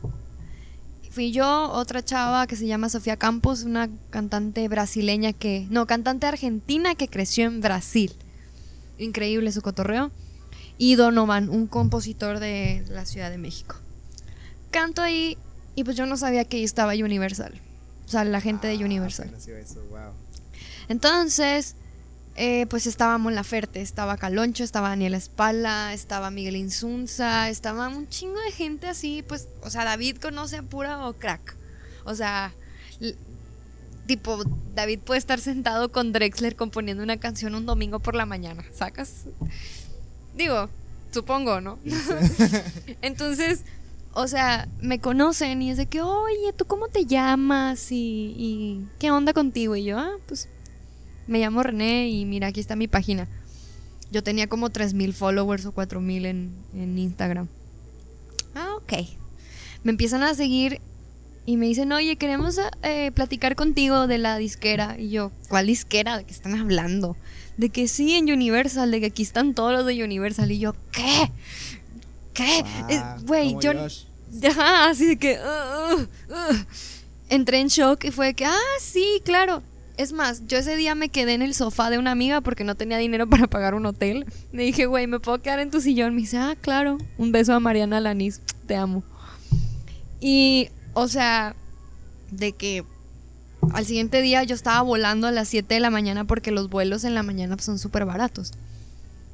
Fui yo, otra chava que se llama Sofía Campos, una cantante brasileña que. No, cantante argentina que creció en Brasil. Increíble su cotorreo. Y Donovan, un compositor de la Ciudad de México. Canto ahí y pues yo no sabía que ahí estaba Universal. O sea, la gente de Ah, Universal. eso, wow. Entonces, eh, pues estaba Mon Laferte, estaba Caloncho, estaba Daniela Espala, estaba Miguel Insunza, estaba un chingo de gente así, pues, o sea, David conoce a pura o crack. O sea, tipo, David puede estar sentado con Drexler componiendo una canción un domingo por la mañana, ¿sacas? Digo, supongo, ¿no? Entonces, o sea, me conocen y es de que, oye, ¿tú cómo te llamas? Y, y ¿qué onda contigo? Y yo, ah, pues me llamo René y mira, aquí está mi página. Yo tenía como 3.000 followers o 4.000 en, en Instagram. Ah, ok. Me empiezan a seguir y me dicen, oye, queremos eh, platicar contigo de la disquera. Y yo, ¿cuál disquera? ¿De qué están hablando? De que sí, en Universal, de que aquí están todos los de Universal. Y yo, ¿qué? ¿Qué? Eh, Güey, yo... Josh. Ajá, así de que... uh, uh. Entré en shock y fue de que, ah, sí, claro. Es más, yo ese día me quedé en el sofá de una amiga porque no tenía dinero para pagar un hotel. Me dije, güey, ¿me puedo quedar en tu sillón? Me dice, ah, claro. Un beso a Mariana Lanis, te amo. Y, o sea, de que al siguiente día yo estaba volando a las 7 de la mañana porque los vuelos en la mañana pues, son súper baratos.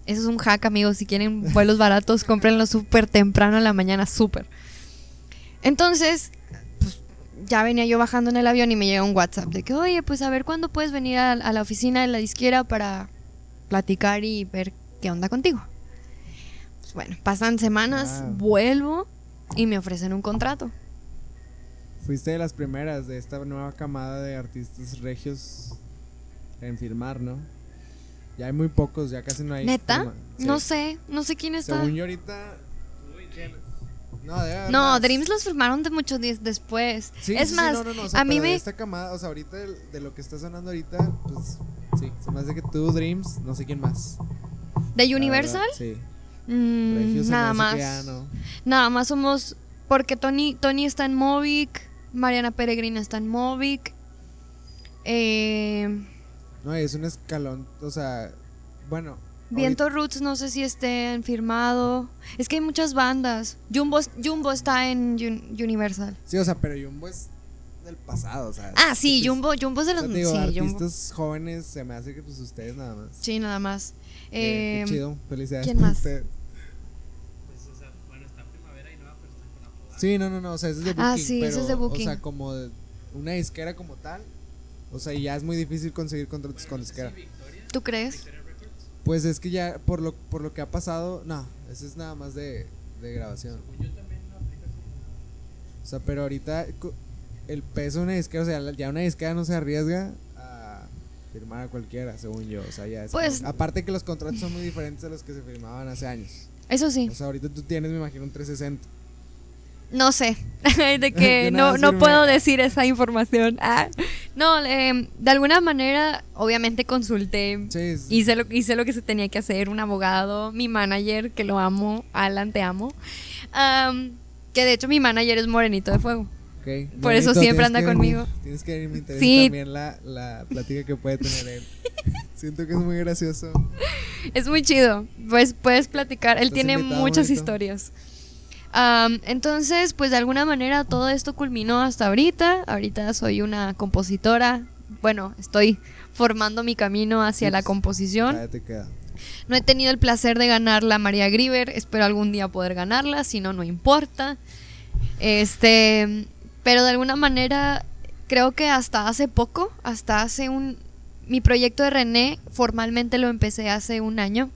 Eso es un hack, amigos. Si quieren vuelos baratos, cómprenlos súper temprano en la mañana, súper. Entonces, pues, ya venía yo bajando en el avión y me llega un WhatsApp de que, oye, pues a ver cuándo puedes venir a, a la oficina de la disquera para platicar y ver qué onda contigo. Pues, bueno, pasan semanas, vuelvo y me ofrecen un contrato. Fuiste de las primeras de esta nueva camada de artistas regios en firmar, ¿no? Ya hay muy pocos, ya casi no hay. ¿Neta? sí. No sé, no sé quién está. Según yo ahorita. No. Dreams los firmaron de muchos días después. Sí, es sí, más, no, no, no, o sea, a mí me... esta camada, o sea, ahorita de, de lo que está sonando ahorita, pues sí, se me hace que tú, Dreams, no sé quién más. ¿De Universal? verdad, Sí. Mm, nada más. que ya no. Nada más somos. Porque Tony, Tony está en Movic, Mariana Peregrina está en Movic. Eh, No, es un escalón, o sea, bueno. Viento Roots no sé si estén firmado. Es que hay muchas bandas. Jumbo, Jumbo está en Un- Universal. Sí, o sea, pero Jumbo es del pasado, o sea. Ah, sí, es- Jumbo, Jumbo es de o los. sea, te digo, sí, Jumbo. artistas jóvenes, se me hace que pues ustedes nada más. Sí, nada más. Qué- qué Eh, chido, felicidades. ¿quién más? ustedes. Pues, o sea, bueno, está primavera y nueva, pero están con la. Sí, no, no, no, o sea, ese es de booking. Ah, sí, ese pero, es de booking. O sea, como de- una disquera como tal, o sea, ya es muy difícil conseguir contratos con disquera. ¿Tú crees? Pues es que ya, por lo, por lo que ha pasado, no, ese es nada más de, de grabación. O sea, pero ahorita el peso de una disquera, o sea, ya una disquera no se arriesga a firmar a cualquiera, según yo. O sea, ya es Pues- como- aparte que los contratos son muy diferentes a los que se firmaban hace años. Eso sí. O sea, ahorita tú tienes, me imagino, un 360. No sé, de Que no, no puedo decir esa información. Ah, no, eh, de alguna manera, obviamente consulté, Sí, es- hice lo, hice lo que se tenía que hacer, un abogado, mi manager, que lo amo, Alan, te amo. Am, que de hecho mi manager es Morenito de Fuego. ok. por eso siempre anda venir, conmigo. Tienes que venir, me interesa Sí. también la, la plática que puede tener él. Siento que es muy gracioso. Es muy chido, pues puedes platicar, él tiene muchas historias. Entonces, pues de alguna manera todo esto culminó hasta ahorita. Ahorita soy una compositora. Bueno, estoy formando mi camino hacia la composición. No he tenido el placer de ganar la María Grieber. Espero algún día poder ganarla. Si no, no importa. Este, pero de alguna manera creo que hasta hace poco, hasta hace un mi proyecto de René formalmente lo empecé hace un año.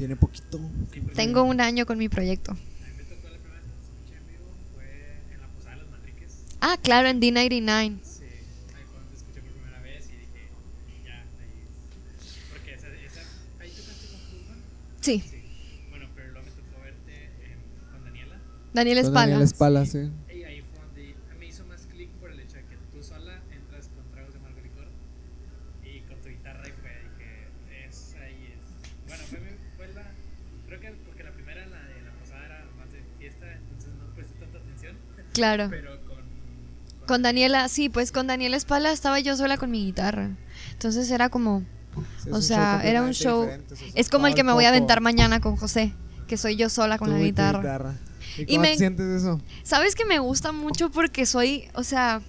Tiene poquito. Tengo un año con mi proyecto. A mí me tocó la primera vez que los escuché en vivo, fue en la Posada de los Manriques. Ah, claro, en D99. Sí, ahí fue donde escuché por primera vez y dije, ya, ahí. Porque esa, esa, ahí tocaste con Fulman. Sí, Sí. Bueno, pero luego me tocó verte en- con Daniela. Daniel Con Espala. Daniel Espala, sí. Y ahí fue donde me hizo más clic por el hecho de que tú sola entras con tragos de Margo Licor y con tu guitarra y fue, dije, es ahí es. Bueno, fue, mi- fue la, creo que porque la primera, la de la pasada era más de fiesta, entonces no presté tanta atención, Claro. pero con... Con Daniela, sí, pues con Daniela Espala estaba yo sola con mi guitarra. Entonces era como, Sí, o sea, show era un show. Es como el que me voy a aventar mañana con José, que soy yo sola con tú la y guitarra. ¿Y Y cómo me- te sientes eso? ¿Sabes que me gusta mucho porque soy, o sea,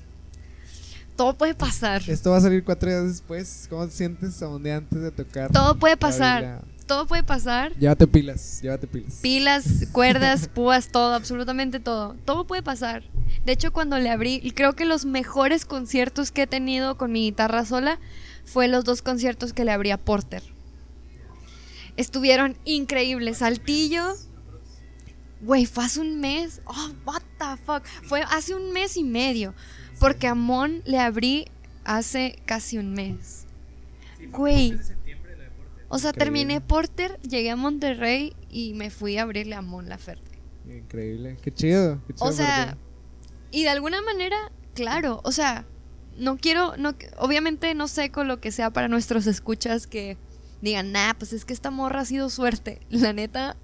todo puede pasar. Esto va a salir cuatro días después. ¿Cómo te sientes a un día antes de tocar? Todo puede pasar. Todo puede pasar. Llévate pilas, llévate pilas. Pilas, cuerdas, púas, todo, absolutamente todo. Todo puede pasar. De hecho, cuando le abrí, y creo que los mejores conciertos que he tenido con mi guitarra sola fue los dos conciertos que le abrí a Porter. Estuvieron increíbles. Saltillo. Güey, fue hace un mes. Oh, what the fuck. Fue hace un mes y medio. Porque a Mon le abrí hace casi un mes. Güey. de septiembre la deporte. O sea, Increíble. terminé Porter, llegué a Monterrey y me fui a abrirle a Mon Laferte. Increíble. Qué chido. Qué chido O sea, y de alguna manera, claro, o sea, no quiero, no, obviamente no sé con lo que sea para nuestros escuchas que digan, nah, pues es que esta morra ha sido suerte. La neta,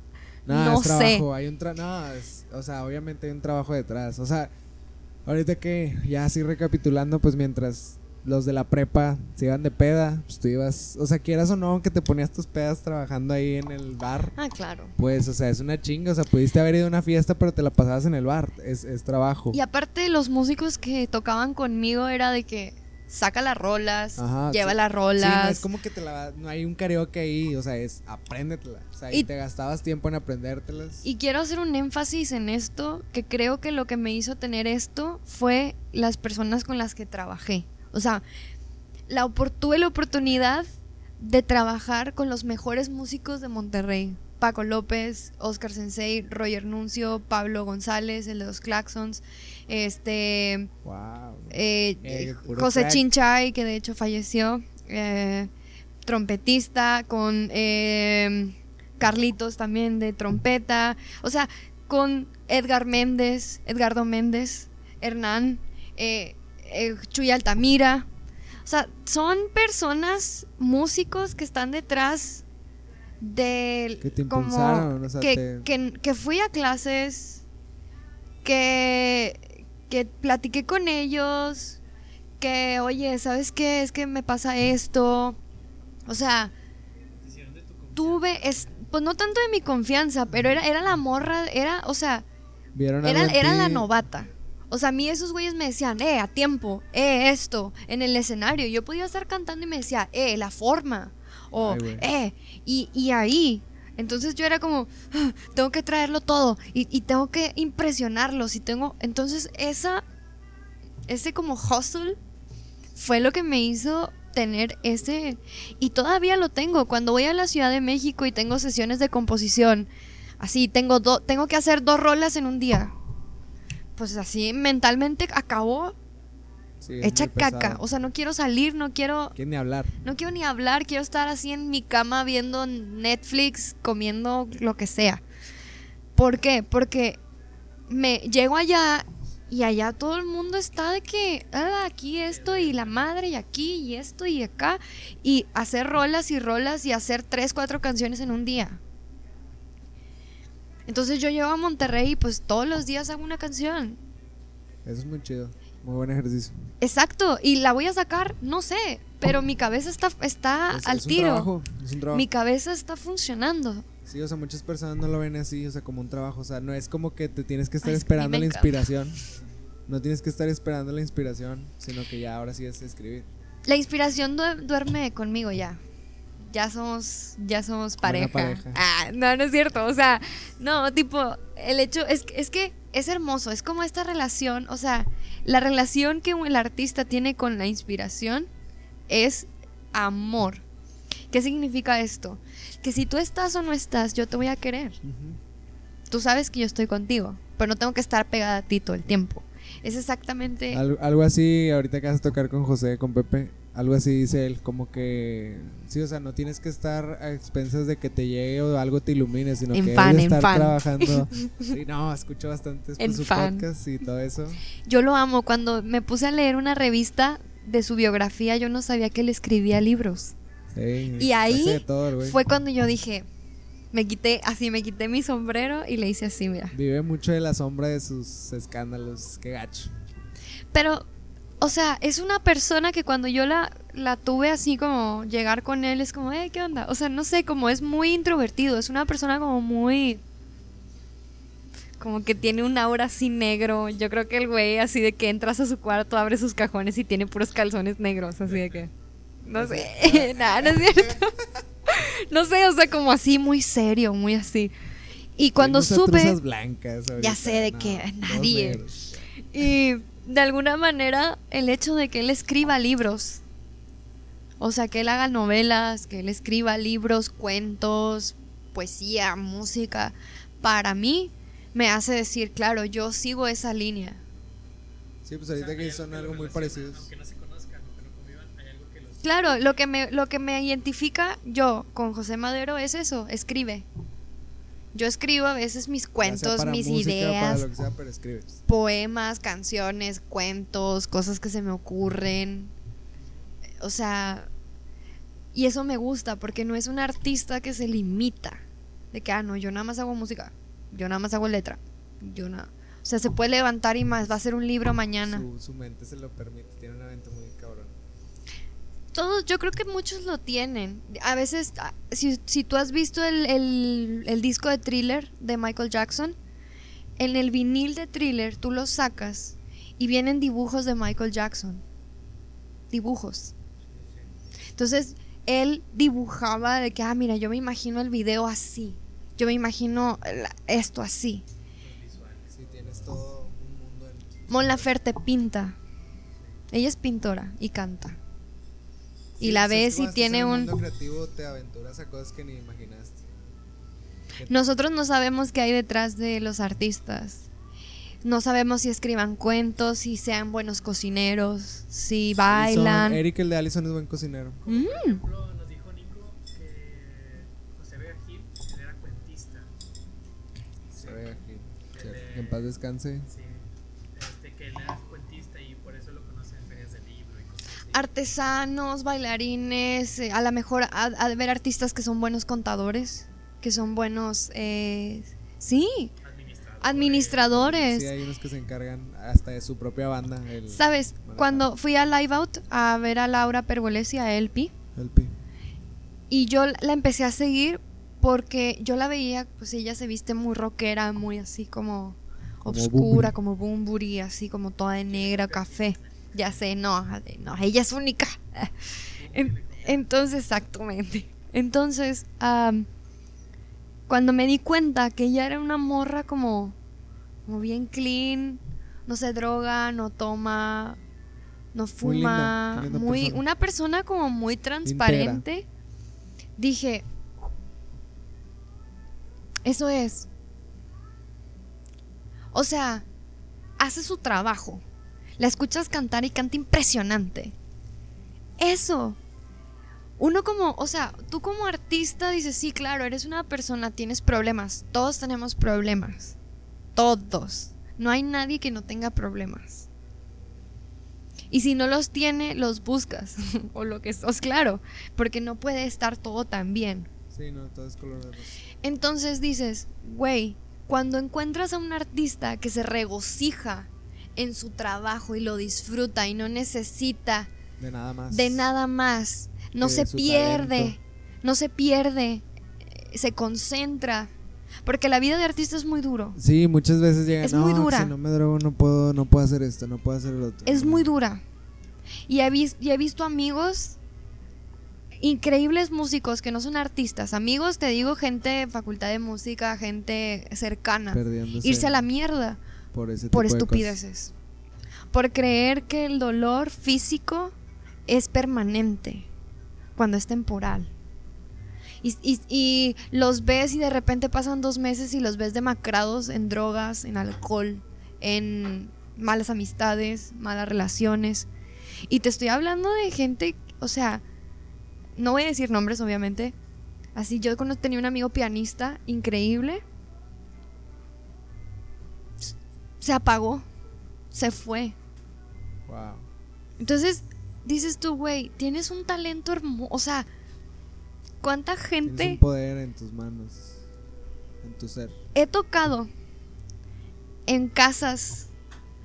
No, no es sé. trabajo, hay un tra no, es- o sea, obviamente hay un trabajo detrás. O sea, ahorita que ya así recapitulando, pues mientras los de la prepa se iban de peda, pues tú ibas, o sea, quieras o no, que te ponías tus pedas trabajando ahí en el bar. Ah, claro. Pues, o sea, es una chinga, o sea, pudiste haber ido a una fiesta, pero te la pasabas en el bar, es, es trabajo. Y aparte los músicos que tocaban conmigo era de que saca las rolas, Ajá, lleva sí. las Sí, rolas. no es como que te la no hay un karaoke ahí, o sea, es apréndetela. O sea, y, Y- te gastabas tiempo en aprendértelas. Y quiero hacer un énfasis en esto, que creo que lo que me hizo tener esto fue las personas con las que trabajé. O sea, la, tuve la oportunidad de trabajar con los mejores músicos de Monterrey. Paco López, Oscar Sensei, Roger Nuncio, Pablo González, el de los Claxons, este, wow. eh, Eh, José crack. Chinchay, que de hecho falleció, eh, trompetista, con eh, Carlitos también de trompeta, o sea, con Edgar Méndez, Edgardo Méndez, Hernán, eh, eh, Chuy Altamira. O sea, son personas, músicos que están detrás del... Que te como impulsaron, o sea, que, te- que- que fui a clases, que, que platiqué con ellos, que, oye, ¿sabes qué? Es que me pasa esto. O sea, tuve, es, pues no tanto de mi confianza, pero era, era la morra, era, o sea, Vieron era, la novata. O sea, a mí esos güeyes me decían, eh, a tiempo, eh, esto, en el escenario. Yo podía estar cantando y me decía, eh, la forma. O, Ay, eh, y, y ahí. Entonces yo era como, "Ah, tengo que traerlo todo y, y tengo que impresionarlos y tengo... Entonces esa, ese como hustle fue lo que me hizo tener ese... Y todavía lo tengo. Cuando voy a la Ciudad de México y tengo sesiones de composición, así, tengo, do- tengo que hacer dos rolas en un día. Pues así mentalmente acabó Sí, hecha caca. O sea, no quiero salir, no quiero... ¿Quién ni hablar? No quiero ni hablar, quiero estar así en mi cama viendo Netflix, comiendo lo que sea. ¿Por qué? Porque me llego allá y allá todo el mundo está de que "Ah, aquí esto y la madre y aquí y esto y acá y hacer rolas y rolas y hacer tres, cuatro canciones en un día. Entonces yo llego a Monterrey y pues todos los días hago una canción. Eso es muy chido. Muy buen ejercicio. Exacto, y la voy a sacar, no sé, pero mi cabeza está, está es, al es un tiro. trabajo, es un trabajo. Mi cabeza está funcionando. Sí, o sea, muchas personas no lo ven así, o sea, como un trabajo. O sea, no es como que te tienes que estar Ay, esperando la inspiración. No tienes que estar esperando la inspiración, sino que ya ahora sí es escribir. La inspiración due- duerme conmigo ya. Ya somos, ya somos pareja. pareja. Ah, no, no es cierto. O sea, no, tipo, el hecho es, que- es que es hermoso. Es como esta relación, o sea, la relación que el artista tiene con la inspiración es amor. ¿Qué significa esto? Que si tú estás o no estás, yo te voy a querer. Tú sabes que yo estoy contigo, pero no tengo que estar pegada a ti todo el tiempo. Es exactamente... Algo, algo así, ahorita que vas a tocar con José, con Pepe, algo así dice él, como que, sí, o sea, no tienes que estar a expensas de que te llegue o algo te ilumine, sino En que fan, debes estar fan. trabajando. Sí, no, escucho bastante En su fan. podcast y todo eso. Yo lo amo. Cuando me puse a leer una revista de su biografía, yo no sabía que él escribía libros. Sí, Y ahí todo. Fue cuando yo dije, me quité, así me quité mi sombrero y le hice así, mira. Vive mucho de la sombra de sus escándalos, qué gacho. Pero, o sea, es una persona que cuando yo la, la tuve así como llegar con él, es como, eh, ¿qué onda? O sea, no sé, como es muy introvertido, es una persona como muy... Como que tiene un aura así negro. Yo creo que el güey así de que entras a su cuarto, abre sus cajones y tiene puros calzones negros, así de que... No sé, nada, no es cierto. no sé, o sea, como así, muy serio, muy así. Y cuando supe... blancas ahorita, sé de no, que nadie-. Y de alguna manera el hecho de que él escriba libros, o sea, que él haga novelas, que él escriba libros, cuentos, poesía, música, para mí me hace decir, claro, yo sigo esa línea. Sí, pues ahorita O sea, que son algo muy parecidos. Aunque no se conozcan, aunque no convivan, hay algo que los. Claro, lo que me, lo que me identifica yo con José Madero es eso, escribe. Yo escribo a veces mis cuentos, mis música, ideas. Para lo que sea, pero escribes. poemas, canciones, cuentos, cosas que se me ocurren. O sea, y eso me gusta porque no es un artista que se limita. De que, ah, no, yo nada más hago música, yo nada más hago letra, yo nada. O sea, se puede levantar y más, va a ser un libro mañana. Su, su mente se lo permite. Tiene una mente muy. Todos, yo creo que muchos lo tienen. A veces, ah, si, si tú has visto el, el- el disco de thriller de Michael Jackson, en el vinil de thriller tú lo sacas y vienen dibujos de Michael Jackson. Dibujos. Entonces, él dibujaba de que, ah, mira, yo me imagino el video así. Yo me imagino esto así. Sí, tienes todo un mundo en. Mon Laferte pinta. Ella es pintora y canta. Y la es ves y tiene en el un... mundo creativo te aventuras a cosas que ni imaginaste. Nosotros no sabemos qué hay detrás de los artistas. No sabemos si escriban cuentos, si sean buenos cocineros, si bailan. Allison- Eric, el de Allison, es buen cocinero. Mm, Por ejemplo, nos dijo Nico que José Vega Gil él era cuentista. Se ve aquí. El Sí, de- Que en paz descanse. Sí. Este, que él era artesanos, bailarines, eh, a lo mejor ha de haber artistas que son buenos contadores, que son buenos, eh, sí, Administrador. administradores. Sí, hay unos que se encargan hasta de su propia banda. El, Sabes, cuando fui a Live Out a ver a Laura Pergolesi, a Elpi, el pi. Y yo la empecé a seguir porque yo la veía, pues ella se viste muy rockera, muy así como Como obscura, Bunbury. como Bumburi, así como toda de negra, café. Ya sé, no, no, ella es única. En- entonces, exactamente. Entonces, cuando me di cuenta que ella era una morra como, como bien clean, no se droga, no toma, no fuma, linda muy, persona. una persona como muy transparente, dije, eso es. O sea, hace su trabajo. La escuchas cantar y canta impresionante. Eso. Uno como, o sea, tú como artista dices, sí, claro, eres una persona, tienes problemas. Todos tenemos problemas. Todos. No hay nadie que no tenga problemas. Y si no los tiene, los buscas. o lo que sos, claro. Porque no puede estar todo tan bien. Sí, no, todo es color de rosa. Entonces dices, güey, cuando encuentras a un artista que se regocija en su trabajo y lo disfruta y no necesita De nada más. de nada más, no se pierde, talento. no se pierde, eh, se concentra, porque la vida de artista es muy duro, Sí, muchas veces llegan. Es no, muy dura. Si no me drogo, no puedo, no puedo hacer esto, no puedo hacer el otro. es muy dura. Y he, vis- y he visto amigos increíbles músicos que no son artistas, amigos, te digo, gente de facultad de música, gente cercana, Perdiéndose irse a la mierda. Por ese por tipo de estupideces. Por creer que el dolor físico es permanente cuando es temporal. Y, y- y los ves y de repente pasan dos meses y los ves demacrados en drogas, en alcohol, en malas amistades, malas relaciones. Y te estoy hablando de gente, o sea, no voy a decir nombres obviamente. Así yo tenía un amigo pianista increíble. Se apagó, se fue. Wow. Entonces, dices tú, güey, tienes un talento hermoso. O sea, ¿cuánta Tienes gente un poder en tus manos, en tu ser. he tocado en casas,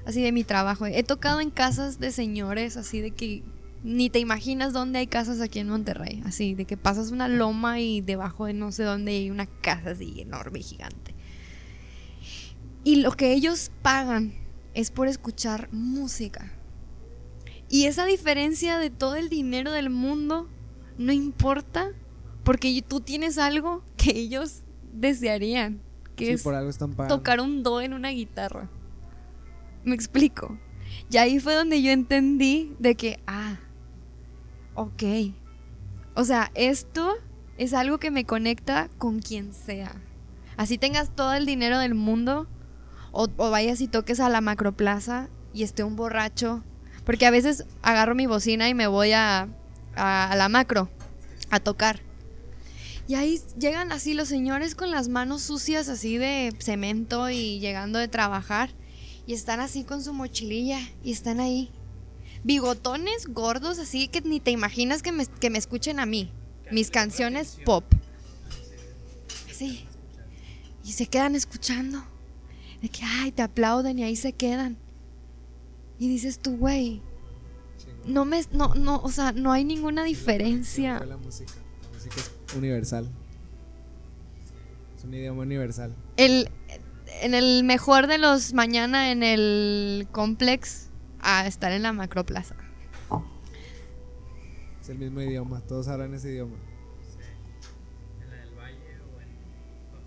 así de mi trabajo? He tocado en casas de señores, así de que ni te imaginas dónde hay casas aquí en Monterrey. Así, de que pasas una loma y debajo de no sé dónde hay una casa así enorme y gigante. Y lo que ellos pagan es por escuchar música. Y esa diferencia de todo el dinero del mundo no importa porque tú tienes algo que ellos desearían, que Sí, es por algo están pagando. tocar un do en una guitarra. Me explico. Y ahí fue donde yo entendí de que, ah, ok. O sea, esto es algo que me conecta con quien sea. Así tengas todo el dinero del mundo, o, o vayas y toques a la macroplaza y esté un borracho. Porque a veces agarro mi bocina y me voy a, a, a la macro a tocar. Y ahí llegan así los señores con las manos sucias así de cemento y llegando de trabajar. Y están así con su mochililla y están ahí. Bigotones gordos así que ni te imaginas que me, que me escuchen a mí. Mis canciones pop. Sí. Y se quedan escuchando. De que, ay, te aplauden y ahí se quedan. Y dices tú, güey, no me, no, no, o sea, no hay ninguna diferencia. Fue la música. La música es universal. Es un idioma universal. El, en el mejor de los mañana en el complex a estar en la macroplaza. Es el mismo idioma. Todos hablan ese idioma. En la del Valle o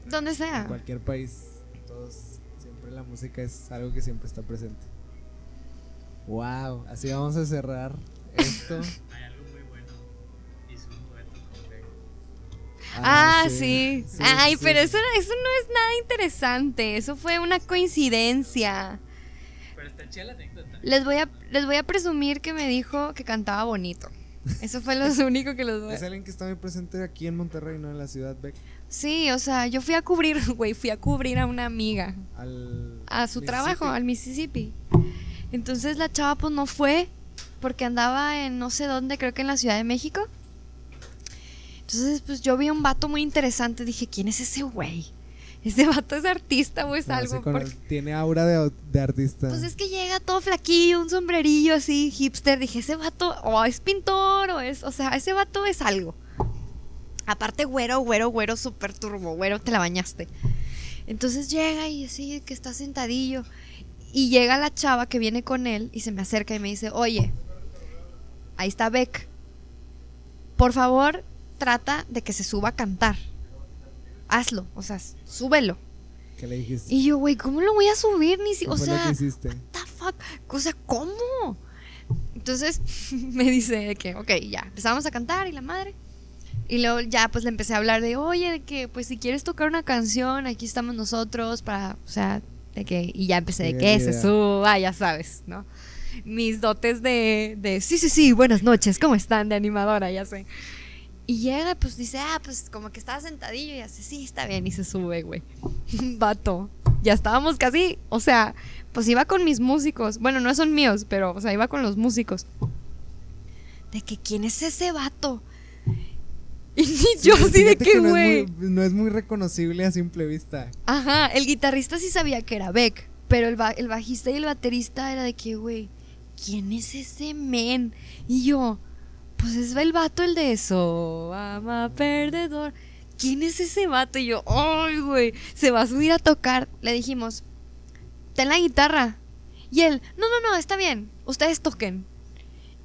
en. Donde En sea. cualquier país, todos siempre la música es algo que siempre está presente. Wow, así vamos a cerrar esto. Hay algo muy bueno. Hizo un dueto con Beck. Ah, sí. sí, Ay, sí. pero eso, eso no es nada interesante. Eso fue una coincidencia. Pero está chida la anécdota. Les voy a, les voy a presumir que me dijo que cantaba bonito. Eso fue lo único que voy Es alguien que está muy presente aquí en Monterrey, no en la ciudad Beck. Sí, o sea, yo fui a cubrir, güey, fui a cubrir a una amiga. Al a su trabajo, al Mississippi. Entonces la chava pues no fue porque andaba en no sé dónde, creo que en la Ciudad de México. Entonces pues yo vi un vato muy interesante, dije, ¿quién es ese güey? Ese vato es artista o es No, algo. Tiene aura de, artista. pues es que llega todo flaquillo, un sombrerillo así, hipster. Dije, ese vato o es pintor o es, o sea, ese vato es algo. Aparte güero, güero, güero, súper turbo, güero, te la bañaste. Entonces llega y así que está sentadillo. Y llega la chava que viene con él y se me acerca y me dice, oye, ahí está Beck. Por favor, trata de que se suba a cantar. Hazlo, o sea, súbelo. ¿Qué le dijiste? Y yo, güey, ¿cómo lo voy a subir? Ni si, ¿Qué o sea, hiciste? the fuck? O sea, ¿cómo? Entonces me dice que, ok, ya, empezamos a cantar y la madre. Y luego ya pues le empecé a hablar de, oye, de que pues si quieres tocar una canción, aquí estamos nosotros para, o sea, de que, y ya empecé de que se idea. suba, ya sabes, ¿no? Mis dotes de, de, sí, sí, sí, buenas noches, ¿cómo están? De animadora, ya sé. Y llega, pues dice, ah, pues como que estaba sentadillo y hace, sí, está bien, y se sube, güey. Vato. Ya estábamos casi, o sea, pues iba con mis músicos. Bueno, no son míos, pero, o sea, iba con los músicos. De que, ¿quién es ese vato? Y yo así de que, no güey. muy- No, es muy reconocible a simple vista. Ajá, el guitarrista sí sabía que era Beck, pero el, ba- el bajista y el baterista era de que, güey, ¿quién es ese men? Y yo, pues es el vato el de eso, ama perdedor. ¿Quién es ese vato? Y yo, ay, güey, se va a subir a tocar. Le dijimos, ten la guitarra. Y él, no, no, no, está bien, ustedes toquen.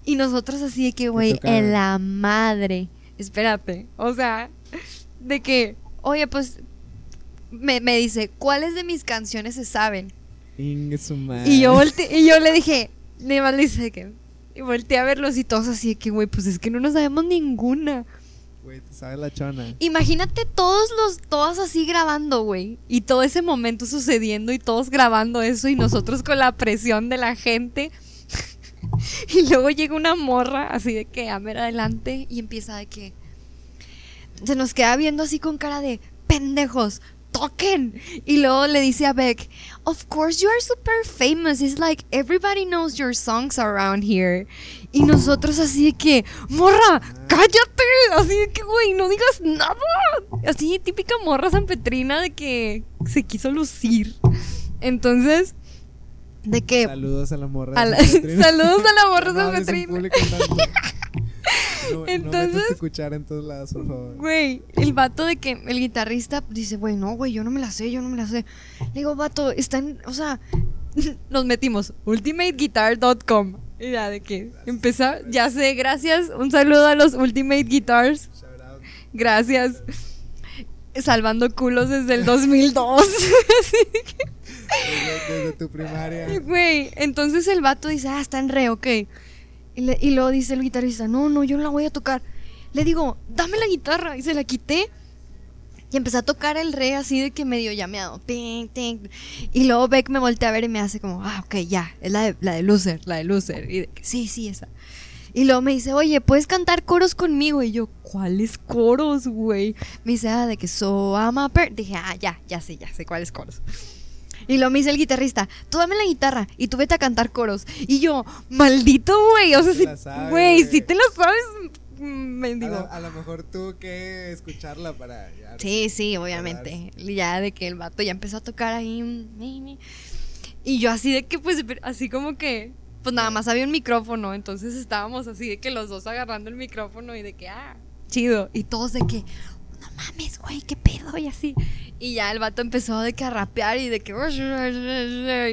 Y nosotros así de que, güey, en la madre. Espérate, o sea, de que, oye, pues me, me dice, ¿cuáles de mis canciones se saben? Y yo, y yo le dije, ni más le dice que, y volteé a verlos y todos así de que, güey, pues es que no nos sabemos ninguna. Güey, te sabes la chona. Imagínate todos los, todas así grabando, güey. Y todo ese momento sucediendo y todos grabando eso y nosotros con la presión de la gente. y luego llega una morra así de que a ver adelante y empieza de que se nos queda viendo así con cara de pendejos. Toquen. Y luego le dice a Beck, Of course you are super famous. It's like everybody knows your songs around here. Y nosotros así de que, morra, cállate. Así de que, güey, no digas nada. Así típica morra sanpetrina de que se quiso lucir. Entonces, de que... Saludos a la morra. a la- San saludos a la morra No hables no Entonces- metas tu cuchara en todos lados, por favor. Güey, el vato de que el guitarrista dice, güey, no, güey, yo no me la sé, yo no me la sé. Le digo, vato, está en, o sea, nos metimos, ultimateguitar.com. Y ya de que empezar, ya sé, gracias, un saludo a los Ultimate Guitars, gracias. Salvando culos desde el 2002. Así que- Desde, desde tu primaria. Güey, entonces el vato dice, ah, está en re, ok. Y, le- y luego dice el guitarrista, no, no, yo no la voy a tocar. Le digo, dame la guitarra. Y se la quité. Y empecé a tocar el re así de que medio llameado. Ting, ting. Y luego Beck me voltea a ver y me hace como, ah, ok, ya, es la de, la de Loser, la de Loser. Y de que, sí, sí, esa. Y luego me dice, oye, ¿puedes cantar coros conmigo? Y yo, ¿cuáles coros, güey? Me dice, ah, de que so I'm a per-". Dije, ah, ya, ya sé, ya sé cuáles coros. Y lo me dice el guitarrista, tú dame la guitarra y tú vete a cantar coros. Y yo, maldito güey, o sea, Se si, güey, si te lo sabes, mm, A mendigo. a lo mejor tuvo que escucharla para. ya Sí, sí, obviamente. Ya de que el vato ya empezó a tocar ahí. mm. Y yo así de que, pues, así como que, pues nada más había un micrófono. Entonces estábamos así de que los dos agarrando el micrófono y de que, ah, chido. Y todos de que, mames, güey, qué pedo y así. Y ya el vato empezó de que a rapear y de que,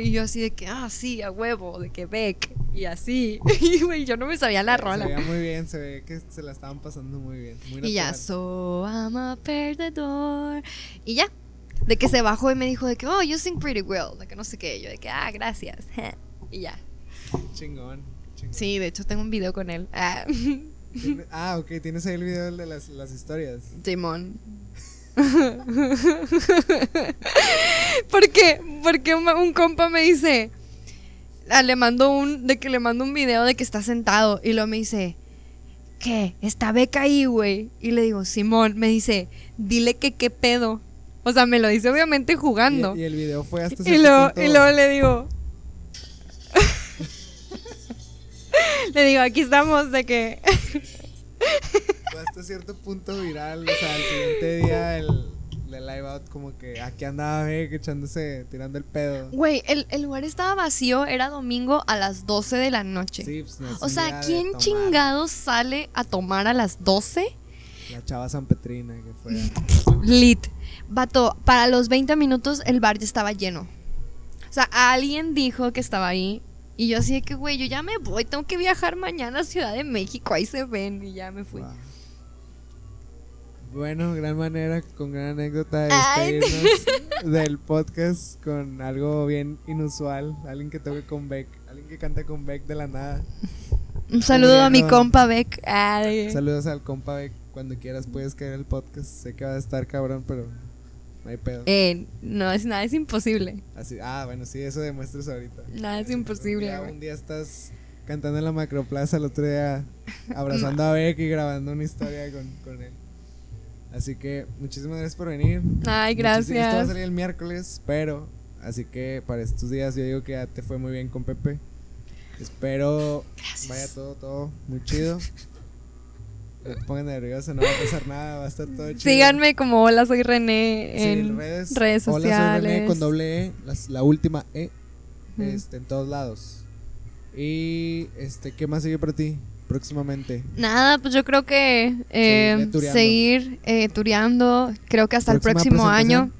y yo así de que, ah, sí, a huevo, de que Beck. Y así. Y güey, yo no me sabía la Se rola. veía muy bien, se ve que se la estaban pasando muy bien. Muy Y ya, so I'm a perdedor. Y ya, de que se bajó y me dijo de que, oh, you sing pretty well. De que no sé qué. Yo de que, ah, gracias. Y ya. Chingón. chingón. Sí, de hecho tengo un video con él. Ah, Ah, ok, tienes ahí el video de las, las historias. Timón. Porque, porque un, un compa me dice, ah, le mando un, de que le mando un video de que está sentado y luego me dice, ¿qué? ¿Está beca ahí, güey? Y le digo, Simón, me dice, dile que qué pedo. O sea, me lo dice obviamente jugando. Y, y el video fue hasta Y luego, punto- y luego le digo. le digo, aquí estamos de que. fue hasta cierto punto viral. O sea, al siguiente día el, el live out, como que aquí andaba Beck echándose, tirando el pedo. Güey, el, el lugar estaba vacío, era domingo a las 12 de la noche. Sí, pues, no o sea, de ¿quién chingados sale a tomar a las 12? La chava San Petrina que fue. Lit. Vato, para los 20 minutos el bar ya estaba lleno. O sea, alguien dijo que estaba ahí. Y yo así de que, güey, yo ya me voy, tengo que viajar mañana a Ciudad de México, ahí se ven. Y ya me fui. Wow. Bueno, gran manera, con gran anécdota de Ay. despedirnos del podcast con algo bien inusual. Alguien que toque con Beck, alguien que canta con Beck de la nada. Un saludo a mi compa Beck. Ay. Saludos al compa Beck. Cuando quieras puedes caer el podcast. Sé que va a estar cabrón, pero no hay pedo. Eh, no, es nada, es imposible. Así, ah, bueno, sí, eso demuestras ahorita. Nada es imposible, Ya güey. un día estás cantando en la macroplaza, el otro día abrazando a Beck y grabando una historia con, con él. Así que muchísimas gracias por venir. Ay, Muchísimas- Esto va a gracias. salir el miércoles, pero así que para estos días yo digo que ya te fue muy bien con Pepe. Espero Gracias. vaya todo, todo muy chido. Te pongan nervioso, no va a pasar nada, va a estar todo chido. Síganme como hola soy René Sí, en redes, redes Hola, soy René sociales. con doble E, la última E, este, en todos lados. Y este, ¿qué más sigue para ti próximamente? Nada, pues yo creo que eh, Seguirle tureando. seguir eh, tureando, creo que hasta el próximo año.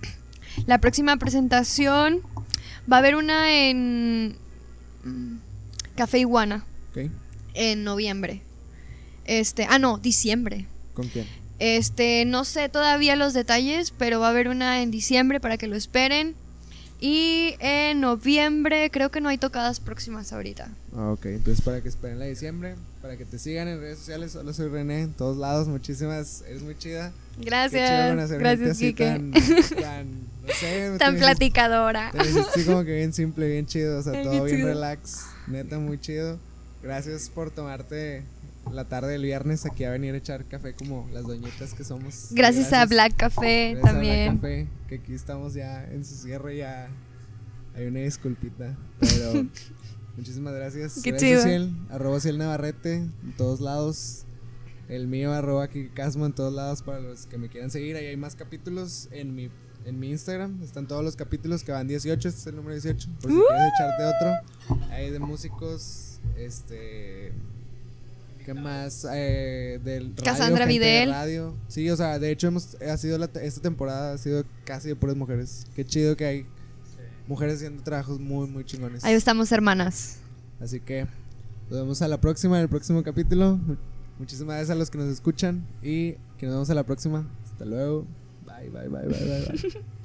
La próxima presentación va a haber una en mm, Café Iguana en noviembre. Este, ah no, diciembre. ¿Con quién? Este, no sé todavía los detalles, pero va a haber una en diciembre para que lo esperen. Y en noviembre creo que no hay tocadas próximas ahorita. Ah, ok, entonces para que esperen la diciembre, para que te sigan en redes sociales, solo soy René, en todos lados, muchísimas, eres muy chida. Gracias. Gracias, Kike. Tan, tan, no sé, Tan platicadora. Así como que bien simple, bien chido, o sea, todo bien relax, neta, muy chido. Gracias por tomarte la tarde del viernes aquí a venir a echar café como las doñitas que somos. Gracias, a Black Café Gracias a Black también. Café, que aquí estamos ya en su cierre, ya hay una disculpita, pero muchísimas gracias. Qué gracias, chido. Ciel, arroba Ciel Navarrete en todos lados. El mío, arroba Kike Casmo en todos lados para los que me quieran seguir. Ahí hay más capítulos en mi, en mi Instagram. Están todos los capítulos que van 18. Este es el número 18. Por si quieres echarte otro. Hay de músicos, este. ¿Qué más? Eh, del radio, Cassandra gente de radio. Sí, o sea, de hecho hemos, ha sido la esta temporada ha sido casi de puras mujeres. Qué chido que hay mujeres haciendo trabajos muy, muy chingones. Ahí estamos, hermanas. Así que nos vemos a la próxima, en el próximo capítulo. Mu- Muchísimas gracias a los que nos escuchan y que nos vemos a la próxima. Hasta luego. Bye, bye, bye, bye, bye. bye.